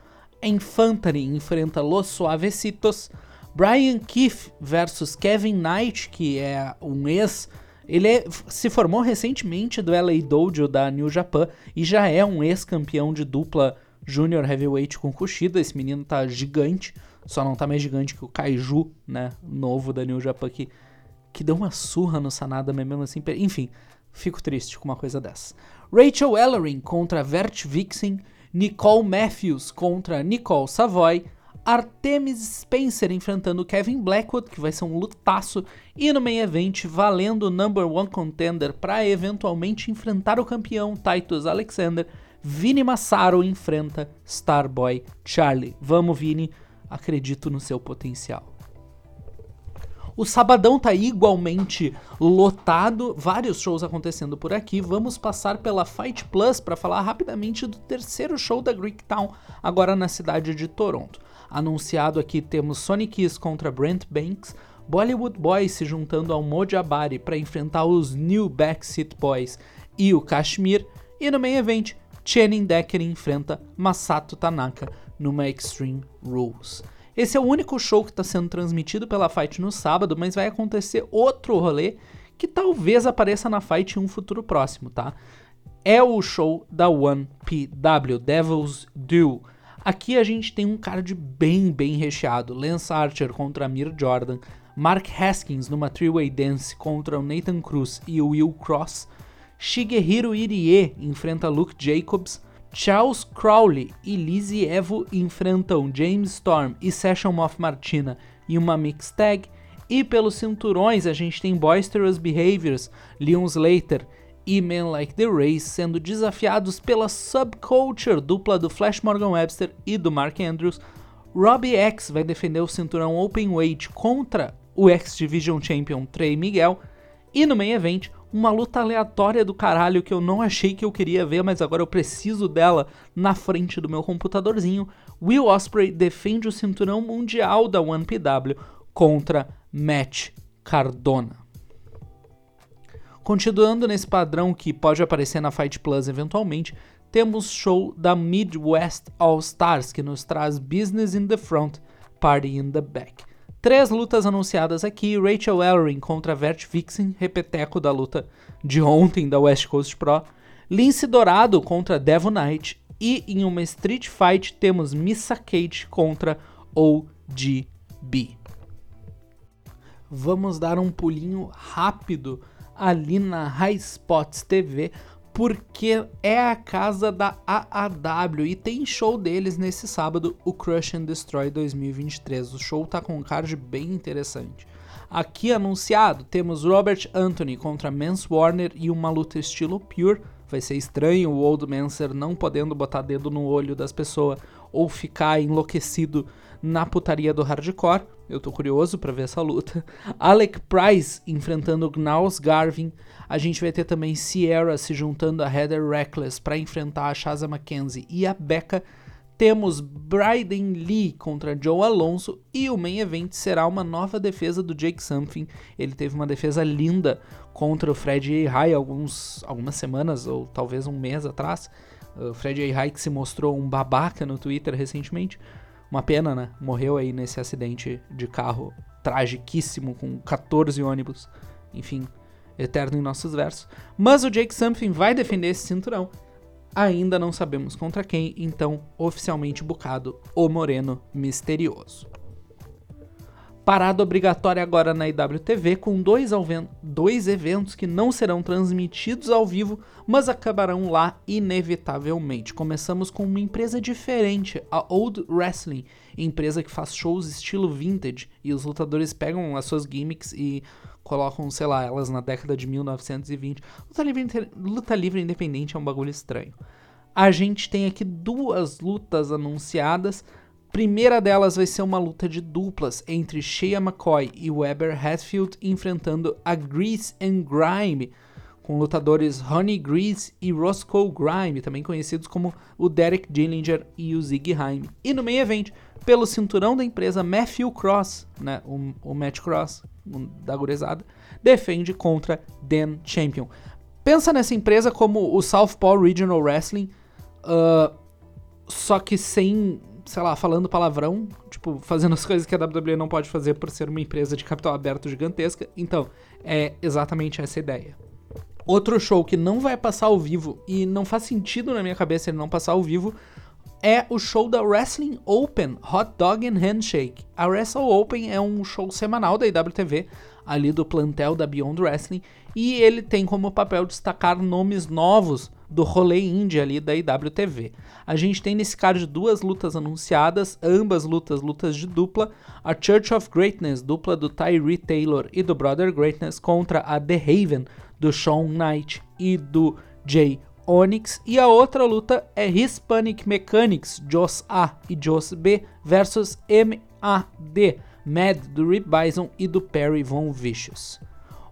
Infantry enfrenta Los Suavecitos, Brian Keith versus Kevin Knight, que é um ex. Ele é, se formou recentemente do LA Dojo da New Japan e já é um ex-campeão de dupla Junior Heavyweight com Kushida. Esse menino tá gigante, só não tá mais gigante que o Kaiju, né? Novo da New Japan que, que deu uma surra no Sanada mesmo assim. Enfim, fico triste com uma coisa dessa. Rachel Ellering contra Vert Vixen. Nicole Matthews contra Nicole Savoy. Artemis Spencer enfrentando Kevin Blackwood, que vai ser um lutaço, e no main event valendo o number one contender para eventualmente enfrentar o campeão Titus Alexander, Vini Massaro enfrenta Starboy Charlie. Vamos, Vini, acredito no seu potencial. O sabadão tá igualmente lotado, vários shows acontecendo por aqui. Vamos passar pela Fight Plus para falar rapidamente do terceiro show da Greek Town, agora na cidade de Toronto. Anunciado aqui temos Sonic Kiss contra Brent Banks, Bollywood Boys se juntando ao Mojabari para enfrentar os New Backseat Boys e o Kashmir, e no main event, Channing Decker enfrenta Masato Tanaka numa Extreme Rules. Esse é o único show que está sendo transmitido pela Fight no sábado, mas vai acontecer outro rolê que talvez apareça na Fight em um futuro próximo, tá? É o show da One PW, Devil's Due Aqui a gente tem um card bem, bem recheado. Lance Archer contra Amir Jordan, Mark Haskins numa three-way dance contra o Nathan Cruz e o Will Cross, Shigehiro Irie enfrenta Luke Jacobs, Charles Crowley e Lizzie Evo enfrentam James Storm e Session Moff Martina em uma mix tag, e pelos cinturões a gente tem Boisterous Behaviors, Leon Slater e Men Like the Race sendo desafiados pela Subculture, dupla do Flash Morgan Webster e do Mark Andrews. Robbie X vai defender o cinturão Open Weight contra o X-Division Champion Trey Miguel. E no main event, uma luta aleatória do caralho que eu não achei que eu queria ver, mas agora eu preciso dela na frente do meu computadorzinho. Will Osprey defende o cinturão mundial da 1PW contra Matt Cardona. Continuando nesse padrão que pode aparecer na Fight Plus eventualmente, temos show da Midwest All Stars que nos traz Business in the Front, Party in the Back. Três lutas anunciadas aqui: Rachel Ellering contra Vert Vixen, repeteco da luta de ontem da West Coast Pro, Lince Dourado contra Devon Knight. E em uma Street Fight temos Missa Cage contra OGB. Vamos dar um pulinho rápido ali na High Spots TV, porque é a casa da AAW e tem show deles nesse sábado, o Crush and Destroy 2023. O show tá com um card bem interessante. Aqui anunciado, temos Robert Anthony contra Mance Warner e uma luta estilo Pure. Vai ser estranho o Old Manser não podendo botar dedo no olho das pessoas ou ficar enlouquecido na putaria do hardcore. Eu tô curioso para ver essa luta. Alec Price enfrentando Gnaus Garvin. A gente vai ter também Sierra se juntando a Heather Reckless para enfrentar a Shaza Mackenzie e a Becca. Temos Bryden Lee contra Joe Alonso e o main event será uma nova defesa do Jake Something. Ele teve uma defesa linda contra o Fred High alguns algumas semanas ou talvez um mês atrás. O Fred High que se mostrou um babaca no Twitter recentemente. Uma pena, né? Morreu aí nesse acidente de carro tragiquíssimo com 14 ônibus. Enfim, eterno em nossos versos. Mas o Jake Something vai defender esse cinturão. Ainda não sabemos contra quem, então oficialmente bucado o Moreno Misterioso. Parada obrigatória agora na IWTV com dois, dois eventos que não serão transmitidos ao vivo, mas acabarão lá inevitavelmente. Começamos com uma empresa diferente, a Old Wrestling, empresa que faz shows estilo vintage e os lutadores pegam as suas gimmicks e colocam, sei lá, elas na década de 1920. Luta livre, luta livre independente é um bagulho estranho. a gente tem aqui duas lutas anunciadas. Primeira delas vai ser uma luta de duplas entre Shea McCoy e Weber Hatfield enfrentando a Grease and Grime, com lutadores Honey Grease e Roscoe Grime, também conhecidos como o Derek Dillinger e o Ziggy Haim. E no main event, pelo cinturão da empresa, Matthew Cross, né, o, o Matt Cross da gurizada, defende contra Dan Champion. Pensa nessa empresa como o Southpaw Regional Wrestling, uh, só que sem, sei lá, falando palavrão, tipo, fazendo as coisas que a WWE não pode fazer por ser uma empresa de capital aberto gigantesca. Então, é exatamente essa ideia. Outro show que não vai passar ao vivo e não faz sentido na minha cabeça ele não passar ao vivo é o show da Wrestling Open Hot Dog and Handshake. A Wrestle Open é um show semanal da IWTV, ali do plantel da Beyond Wrestling, e ele tem como papel destacar nomes novos do rolê indie ali da IWTV. A gente tem nesse card duas lutas anunciadas, ambas lutas lutas de dupla, a Church of Greatness, dupla do Tyree Taylor e do Brother Greatness contra a The Haven do Shawn Knight e do Jay Onyx, e a outra luta é Hispanic Mechanics, Joss A e Joss B versus MAD, Mad do Rip Bison e do Perry Von Vicious.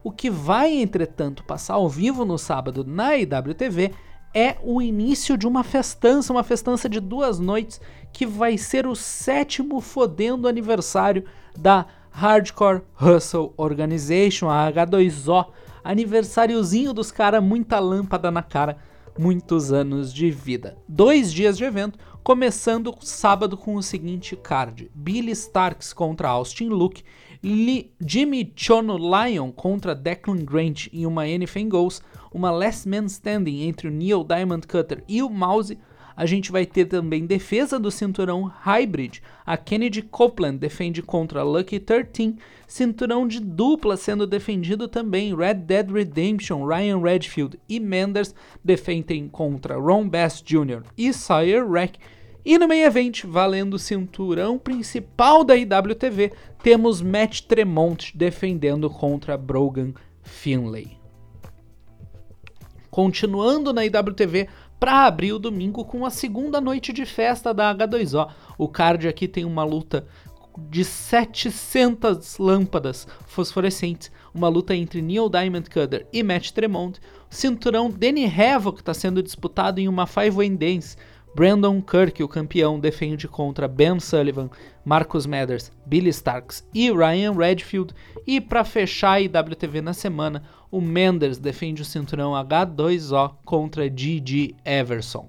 O que vai, entretanto, passar ao vivo no sábado na IWTV é o início de uma festança, uma festança de duas noites, que vai ser o sétimo fodendo aniversário da Hardcore Hustle Organization, a H2O, aniversáriozinho dos caras, muita lâmpada na cara, muitos anos de vida. Dois dias de evento, começando sábado com o seguinte card: Billy Starks contra Austin Luke, Lee, Jimmy Chono Lion contra Declan Grant em uma Anything Goes, uma Last Man Standing entre o Neil Diamond Cutter e o Mouse a gente vai ter também defesa do cinturão Hybrid. A Kennedy Copeland defende contra Lucky 13. Cinturão de dupla sendo defendido também. Red Dead Redemption, Ryan Redfield e Menders defendem contra Ron Bass Jr. e Sawyer Rack. E no main event, valendo o cinturão principal da IWTV, temos Matt Tremont defendendo contra Brogan Finlay. Continuando na IWTV, para abrir o domingo com a segunda noite de festa da H2O. O card aqui tem uma luta de 700 lâmpadas fosforescentes, uma luta entre Neil Diamond Cutter e Matt Tremont, o cinturão Danny Havoc está sendo disputado em uma Five Way Dance, Brandon Kirk, o campeão, defende contra Ben Sullivan, Marcus Mathers, Billy Starks e Ryan Redfield. E para fechar a IWTV na semana, o Menders defende o cinturão H2O contra Gigi Everson.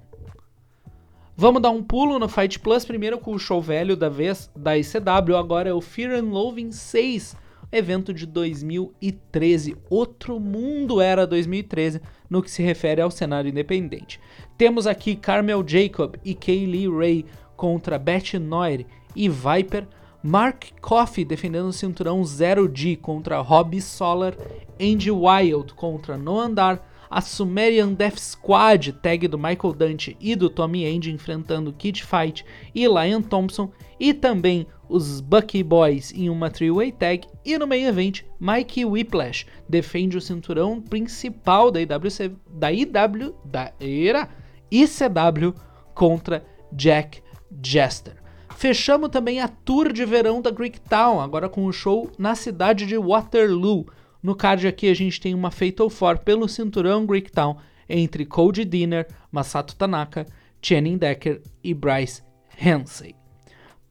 Vamos dar um pulo no Fight Plus, primeiro com o show velho da vez da ICW, agora é o Fear and Loathing 6, evento de 2013. Outro mundo era 2013 no que se refere ao cenário independente. Temos aqui Carmel Jacob e Kaylee Ray contra Beth Noir e Viper. Mark Coffey defendendo o cinturão 0G contra Robbie Solar. Andy Wild contra Noam Dar. A Sumerian Death Squad, tag do Michael Dante e do Tommy End enfrentando Kid Fight e Lion Thompson. E também os Bucky Boys em uma three-way tag. E no main event, Mikey Whiplash defende o cinturão principal da IWC, da IW, da era ICW contra Jack Jester. Fechamos também a tour de verão da Greek Town, agora com o um show na cidade de Waterloo. No card aqui a gente tem uma Fatal Four pelo cinturão Greek Town entre Cody Dinner, Masato Tanaka, Channing Decker e Bryce Hensey.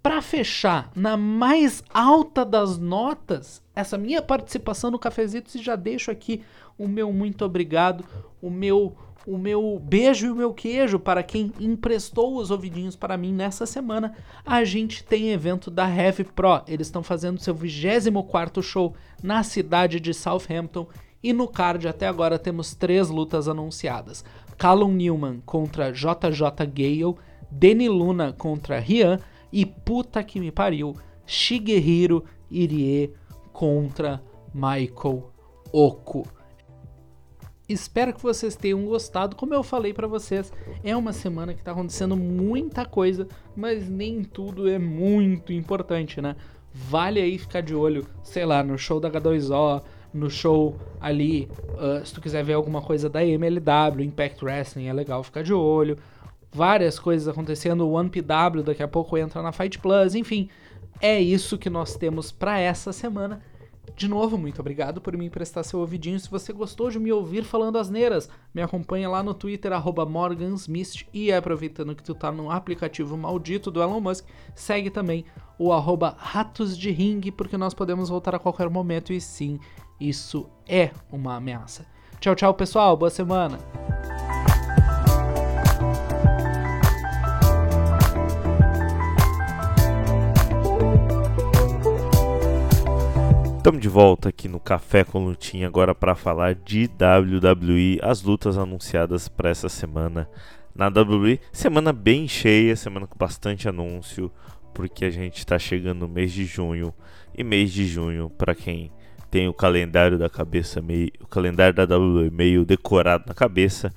Para fechar, na mais alta das notas, essa minha participação no Cafezito, e já deixo aqui o meu muito obrigado, o meu o meu beijo e o meu queijo para quem emprestou os ouvidinhos para mim nessa semana. A gente tem evento da Heavy Pro. Eles estão fazendo seu 24 show na cidade de Southampton. E no card até agora temos três lutas anunciadas: Callum Newman contra JJ Gale, Denny Luna contra Rian e puta que me pariu, Shigehiro Irie contra Michael Oku. Espero que vocês tenham gostado. Como eu falei para vocês, é uma semana que tá acontecendo muita coisa, mas nem tudo é muito importante, né? Vale aí ficar de olho, sei lá, no show da H2O, no show ali, uh, se tu quiser ver alguma coisa da MLW, Impact Wrestling, é legal ficar de olho. várias coisas acontecendo. O One PW daqui a pouco entra na Fight Plus, enfim. É isso que nós temos para essa semana. De novo, muito obrigado por me emprestar seu ouvidinho. Se você gostou de me ouvir falando asneiras, me acompanha lá no Twitter, morgansmist. E aproveitando que tu tá no aplicativo maldito do Elon Musk, segue também o arroba ratos de porque nós podemos voltar a qualquer momento e sim, isso é uma ameaça. Tchau, tchau, pessoal. Boa semana. Estamos de volta aqui no Café com Lutinha agora para falar de WWE, as lutas anunciadas para essa semana na WWE. Semana bem cheia, semana com bastante anúncio, porque a gente está chegando no mês de junho e mês de junho para quem tem o calendário da cabeça meio, o calendário da WWE meio decorado na cabeça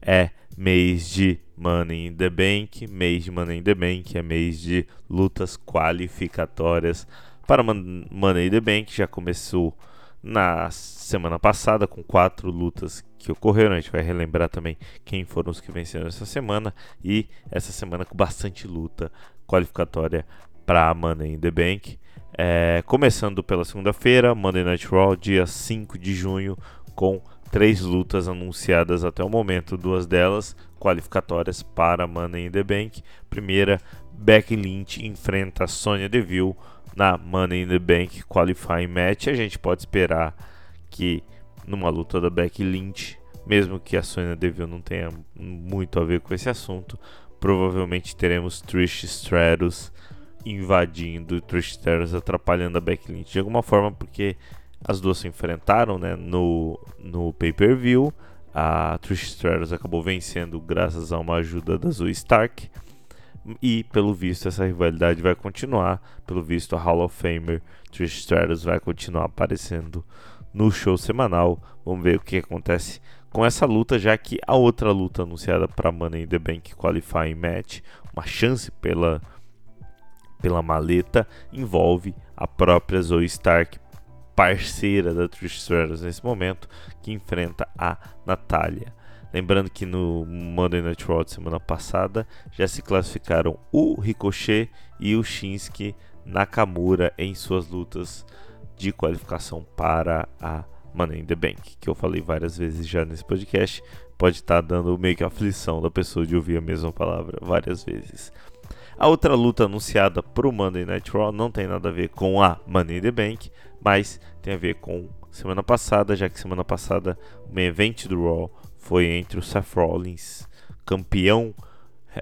é mês de Money in the Bank, mês de Money in the Bank é mês de lutas qualificatórias para Money the Bank já começou na semana passada com quatro lutas que ocorreram. A gente vai relembrar também quem foram os que venceram essa semana e essa semana com bastante luta qualificatória para Money in the Bank. É, começando pela segunda-feira, Monday Night Raw, dia 5 de junho, com três lutas anunciadas até o momento, duas delas qualificatórias para Money in the Bank. Primeira, Becky Lynch enfrenta Sonya Deville na Money in the Bank Qualifying Match. A gente pode esperar que numa luta da Becky Lynch, mesmo que a Sonya Deville não tenha muito a ver com esse assunto, provavelmente teremos Trish Stratus invadindo Trish Stratus atrapalhando a Becky Lynch de alguma forma, porque as duas se enfrentaram né, no, no pay-per-view. A Trish Stratus acabou vencendo graças a uma ajuda da Zoe Stark. E pelo visto essa rivalidade vai continuar. Pelo visto a Hall of Famer Trish Stratus vai continuar aparecendo no show semanal. Vamos ver o que acontece com essa luta, já que a outra luta anunciada para Money in the Bank Qualifying Match, uma chance pela pela maleta, envolve a própria Zoe Stark, parceira da Trish Stratus nesse momento, que enfrenta a Natália. Lembrando que no Monday Night Raw de semana passada já se classificaram o Ricochet e o Shinsuke Nakamura em suas lutas de qualificação para a Money in the Bank, que eu falei várias vezes já nesse podcast. Pode estar tá dando meio que aflição da pessoa de ouvir a mesma palavra várias vezes. A outra luta anunciada para o Monday Night Raw não tem nada a ver com a Money in the Bank, mas tem a ver com semana passada, já que semana passada o main event do Raw foi entre o Seth Rollins, campeão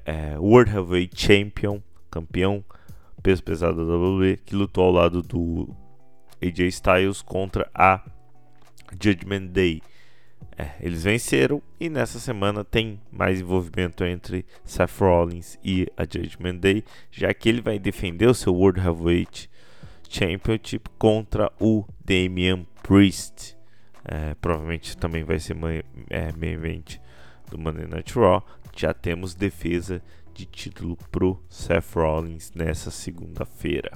é, World Heavyweight Champion, campeão peso pesado da WWE, que lutou ao lado do AJ Styles contra a Judgment Day. É, eles venceram e nessa semana tem mais envolvimento entre Seth Rollins e a Judgment Day, já que ele vai defender o seu World Heavyweight Championship contra o Damian Priest. É, provavelmente também vai ser é, main event do Monday Night Raw. Já temos defesa de título pro Seth Rollins nessa segunda-feira.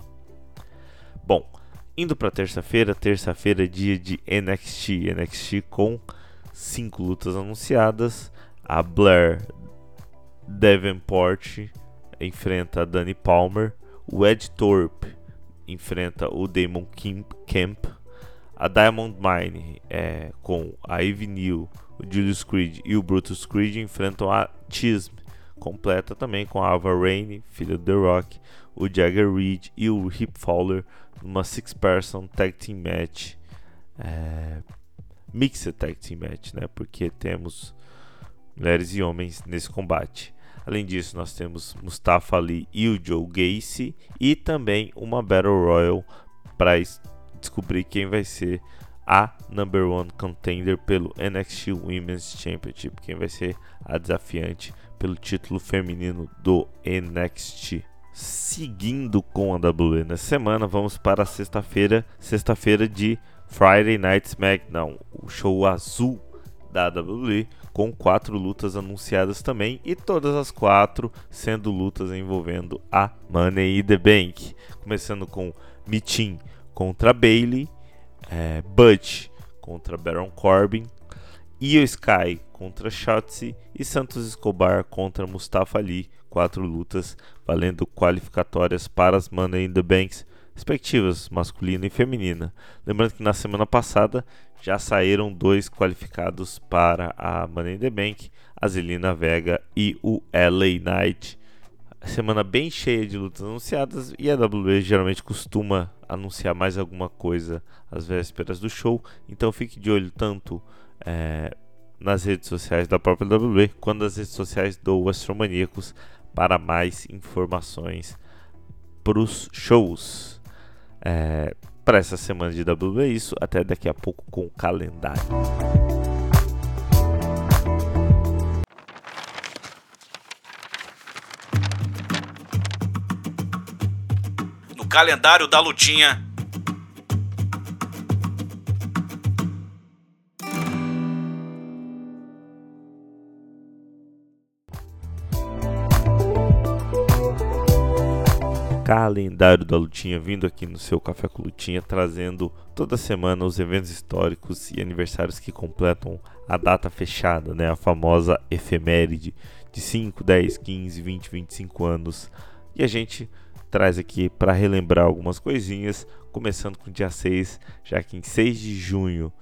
Bom, indo para terça-feira, terça-feira é dia de NXT, NXT com cinco lutas anunciadas. A Blair Davenport enfrenta a Dani Palmer, o Ed Thorpe enfrenta o Damon Kemp a Diamond Mine é, com a Eve New, o Julius Creed e o Brutus Creed enfrentam a Chism, completa também com a Ava Rain, filha do The Rock, o Jagger Reed e o Hip Fowler numa Six Person Tag Team Match. É, Mixed Tag Team Match, né? Porque temos mulheres e homens nesse combate. Além disso, nós temos Mustafa Ali e o Joe Gacy e também uma Battle Royal para descobrir quem vai ser a number one contender pelo NXT Women's Championship, quem vai ser a desafiante pelo título feminino do NXT. Seguindo com a WWE na semana, vamos para sexta-feira, sexta-feira de Friday Night SmackDown, o show azul da WWE, com quatro lutas anunciadas também e todas as quatro sendo lutas envolvendo a Money in the Bank, começando com Mitin contra Bailey, é, Butch contra Baron Corbin Io Sky contra Shotzi e Santos Escobar contra Mustafa Ali, quatro lutas valendo qualificatórias para as Money in the Banks respectivas, masculina e feminina. Lembrando que na semana passada já saíram dois qualificados para a Money in the Bank, a Zelina Vega e o LA Knight. Semana bem cheia de lutas anunciadas e a WWE geralmente costuma anunciar mais alguma coisa às vésperas do show, então fique de olho tanto é, nas redes sociais da própria WWE quanto nas redes sociais do Astromaníacos para mais informações para os shows. É, para essa semana de WWE é isso, até daqui a pouco com o calendário. Calendário da lutinha calendário da Lutinha vindo aqui no seu Café com Lutinha, trazendo toda semana os eventos históricos e aniversários que completam a data fechada, né? A famosa efeméride de 5, 10, 15, 20, 25 anos. E a gente traz aqui para relembrar algumas coisinhas, começando com o dia 6, já que em 6 de junho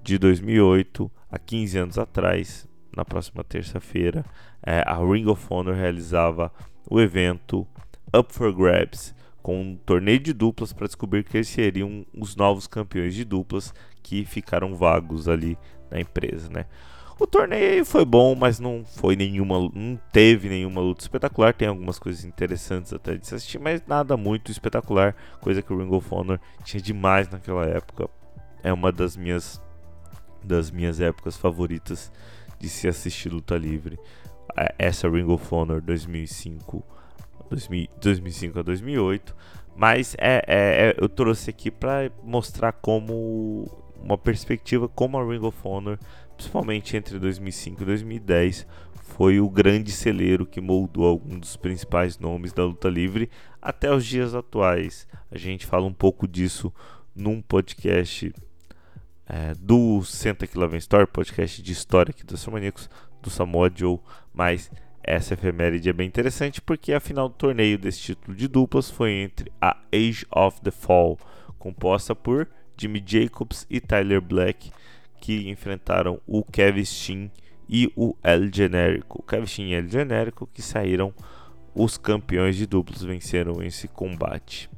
de 2008, há 15 anos atrás, na próxima terça-feira, é, a Ring of Honor realizava o evento up for grabs, com um torneio de duplas para descobrir quem seriam os novos campeões de duplas que ficaram vagos ali na empresa, né? O torneio foi bom, mas não foi nenhuma, não teve nenhuma luta espetacular. Tem algumas coisas interessantes até de se assistir, mas nada muito espetacular, coisa que o Ring of Honor tinha demais naquela época. É uma das minhas das minhas épocas favoritas de se assistir luta livre. É, essa Ring of Honor 2005 2005 a 2008. Mas é, é, é eu trouxe aqui para mostrar como uma perspectiva como a Ring of Honor, principalmente entre 2005 e 2010, foi o grande celeiro que moldou alguns dos principais nomes da luta livre até os dias atuais. A gente fala um pouco disso num podcast é, do Senta que Lá Story, podcast de história aqui dos Maníacos, do Samoa Joe, mas essa efeméride é bem interessante porque a final do torneio desse título de duplas foi entre a Age of the Fall, composta por Jimmy Jacobs e Tyler Black, que enfrentaram o Kevin Steen e o El Genérico. O Kevin Steen e El Genérico que saíram os campeões de duplas venceram esse combate.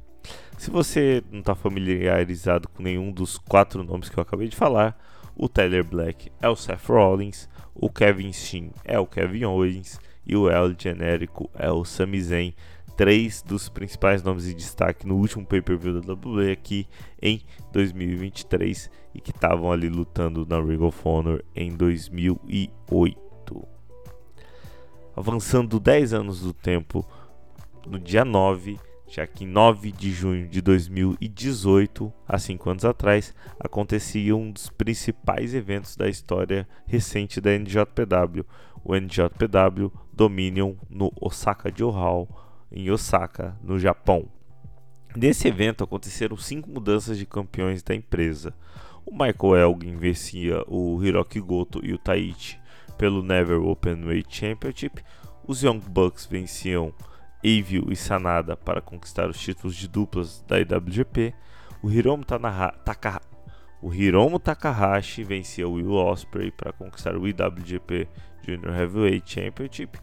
Se você não está familiarizado com nenhum dos quatro nomes que eu acabei de falar, o Tyler Black é o Seth Rollins, o Kevin Steen é o Kevin Owens e o El genérico é o Sami Zayn, três dos principais nomes de destaque no último pay-per-view da WWE aqui em 2023 e que estavam ali lutando na Ring of Honor em 2008. Avançando 10 anos do tempo, no dia 9 já que em 9 de junho de 2018, há 5 anos atrás, acontecia um dos principais eventos da história recente da NJPW, o NJPW Dominion no Osaka Johal, em Osaka, no Japão. Nesse evento aconteceram cinco mudanças de campeões da empresa. O Michael Elgin vencia o Hiroki Goto e o Taichi pelo Never Openweight Championship. Os Young Bucks venciam Evil e Sanada para conquistar os títulos de duplas da IWGP. O Hiromu, Taka, o Hiromu Takahashi vencia o Will Ospreay para conquistar o IWGP Junior Heavyweight Championship.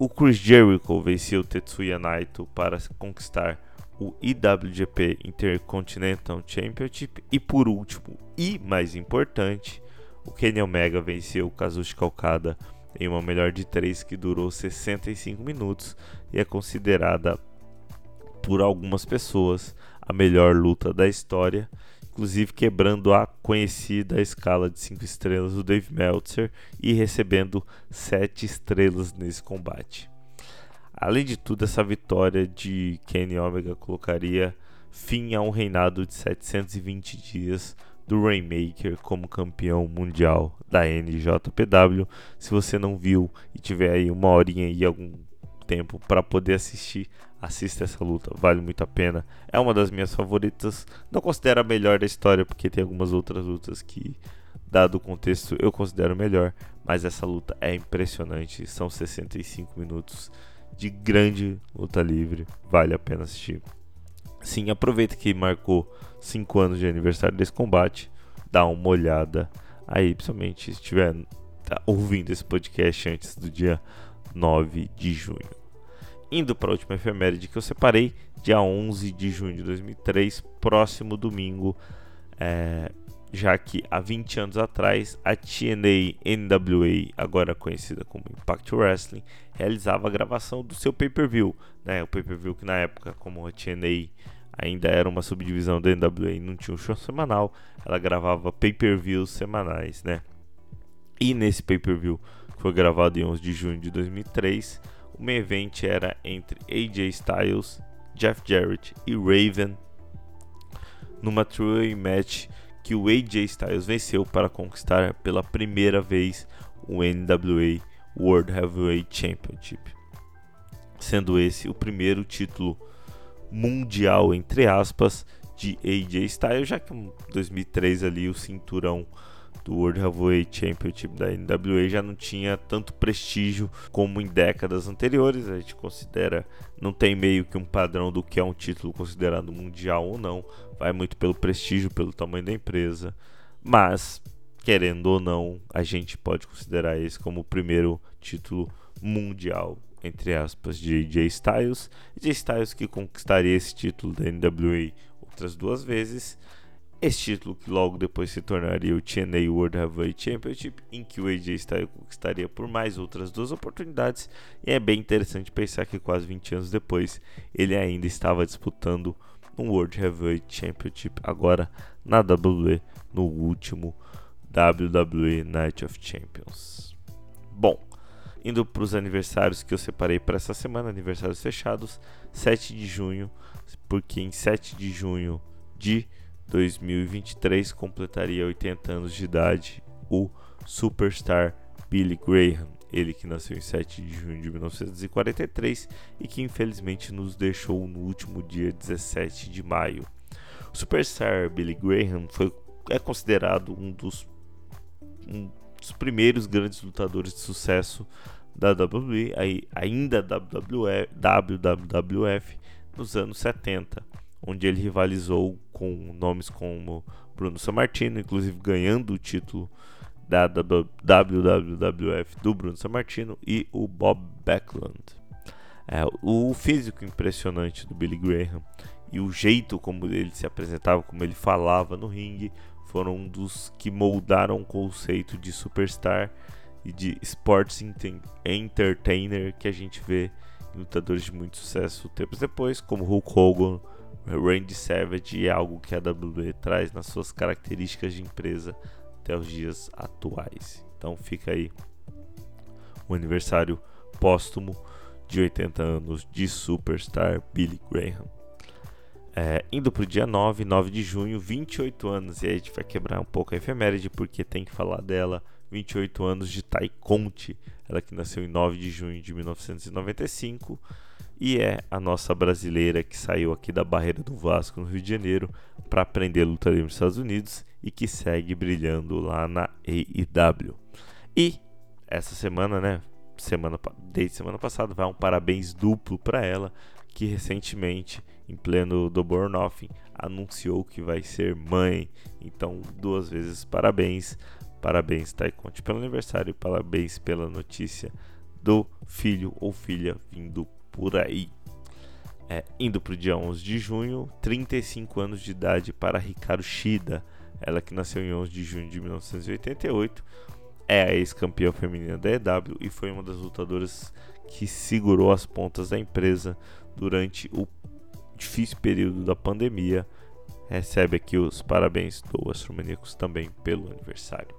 O Chris Jericho venceu Tetsuya Naito para conquistar o IWGP Intercontinental Championship. E por último, e mais importante, o Kenny Omega venceu o Kazuchika Okada em uma melhor de três que durou 65 minutos e é considerada por algumas pessoas a melhor luta da história, inclusive quebrando a conhecida escala de 5 estrelas do Dave Meltzer e recebendo 7 estrelas nesse combate. Além de tudo, essa vitória de Kenny Omega colocaria fim a um reinado de 720 dias do Rainmaker como campeão mundial da NJPW. Se você não viu e tiver aí uma horinha e algum tempo para poder assistir, assista essa luta, vale muito a pena. É uma das minhas favoritas. Não considero a melhor da história porque tem algumas outras lutas que dado o contexto, eu considero melhor, mas essa luta é impressionante. São 65 minutos de grande luta livre, vale a pena assistir. Sim, aproveita que marcou 5 anos de aniversário desse combate, dá uma olhada aí, principalmente se estiver ouvindo esse podcast antes do dia 9 de junho. Indo para a última efeméride que eu separei, dia 11 de junho de 2003, próximo domingo, é, já que há 20 anos atrás a TNA NWA, agora conhecida como Impact Wrestling, realizava a gravação do seu pay-per-view, né? O pay-per-view que na época, como a TNA ainda era uma subdivisão da NWA e não tinha um show semanal, ela gravava pay-per-views semanais, né? E nesse pay-per-view, que foi gravado em 11 de junho de 2003, o main event era entre AJ Styles, Jeff Jarrett e Raven numa three match que o AJ Styles venceu para conquistar pela primeira vez o NWA World Heavyweight Championship, sendo esse o primeiro título mundial entre aspas de AJ Styles, já que em 2003 ali o cinturão do World Heavyweight Championship da NWA já não tinha tanto prestígio como em décadas anteriores. A gente considera, não tem meio que um padrão do que é um título considerado mundial ou não. Vai muito pelo prestígio, pelo tamanho da empresa. Mas, querendo ou não, a gente pode considerar esse como o primeiro título mundial, entre aspas, de AJ Styles. AJ Styles que conquistaria esse título da NWA outras duas vezes esse título que logo depois se tornaria o TNA World Heavyweight Championship, em que o AJ Styles conquistaria por mais outras duas oportunidades, e é bem interessante pensar que quase 20 anos depois ele ainda estava disputando um World Heavyweight Championship, agora na WWE, no último WWE Night of Champions. Bom, indo para os aniversários que eu separei para essa semana, aniversários fechados, 7 de junho, porque em 7 de junho de 2023 completaria 80 anos de idade o superstar Billy Graham, ele que nasceu em 7 de junho de 1943 e que infelizmente nos deixou no último dia 17 de maio. O superstar Billy Graham foi, é considerado um dos, um dos primeiros grandes lutadores de sucesso da WWE, ainda da WWF, nos anos 70 onde ele rivalizou com nomes como Bruno Sammartino, inclusive ganhando o título da WWF do Bruno Sammartino e o Bob Backlund. É, o físico impressionante do Billy Graham e o jeito como ele se apresentava, como ele falava no ringue, foram um dos que moldaram o conceito de superstar e de sports entertainer que a gente vê em lutadores de muito sucesso tempos depois, como Hulk Hogan, Randy Savage é algo que a WWE traz nas suas características de empresa até os dias atuais. Então fica aí o aniversário póstumo de 80 anos de Superstar Billy Graham. É, indo para o dia 9, 9 de junho, 28 anos, e aí a gente vai quebrar um pouco a efeméride porque tem que falar dela. 28 anos de Tai Conte, ela que nasceu em 9 de junho de 1995 e é a nossa brasileira que saiu aqui da barreira do Vasco no Rio de Janeiro para aprender luta livre nos Estados Unidos e que segue brilhando lá na AEW. E essa semana, né, semana desde semana passada, vai um parabéns duplo para ela, que recentemente, em pleno do Born Nothing, anunciou que vai ser mãe. Então, duas vezes parabéns. Parabéns, Taikonte, pelo aniversário e parabéns pela notícia do filho ou filha vindo por aí. É, indo para o dia 11 de junho, 35 anos de idade para Ricardo Shida, ela que nasceu em 11 de junho de 1988, é a ex-campeã feminina da EW e foi uma das lutadoras que segurou as pontas da empresa durante o difícil período da pandemia. Recebe aqui os parabéns do Astromaníacos também pelo aniversário.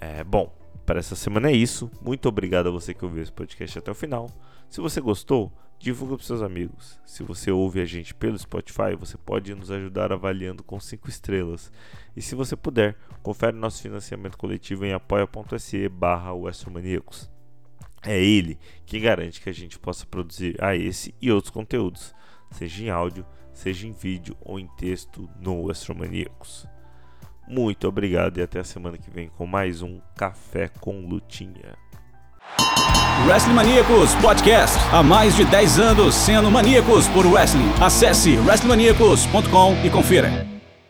É, bom, para essa semana é isso. Muito obrigado a você que ouviu esse podcast até o final. Se você gostou, divulga para seus amigos. Se você ouve a gente pelo Spotify, você pode nos ajudar avaliando com 5 estrelas. E se você puder, confere nosso financiamento coletivo em apoia.se barra É ele que garante que a gente possa produzir a esse e outros conteúdos, seja em áudio, seja em vídeo ou em texto no Astromaníacos. Muito obrigado e até a semana que vem com mais um Café com Lutinha. Wrestling Maníacos Podcast. Há mais de 10 anos sendo maníacos por wrestling. Acesse wrestlingmaníacos.com e confira.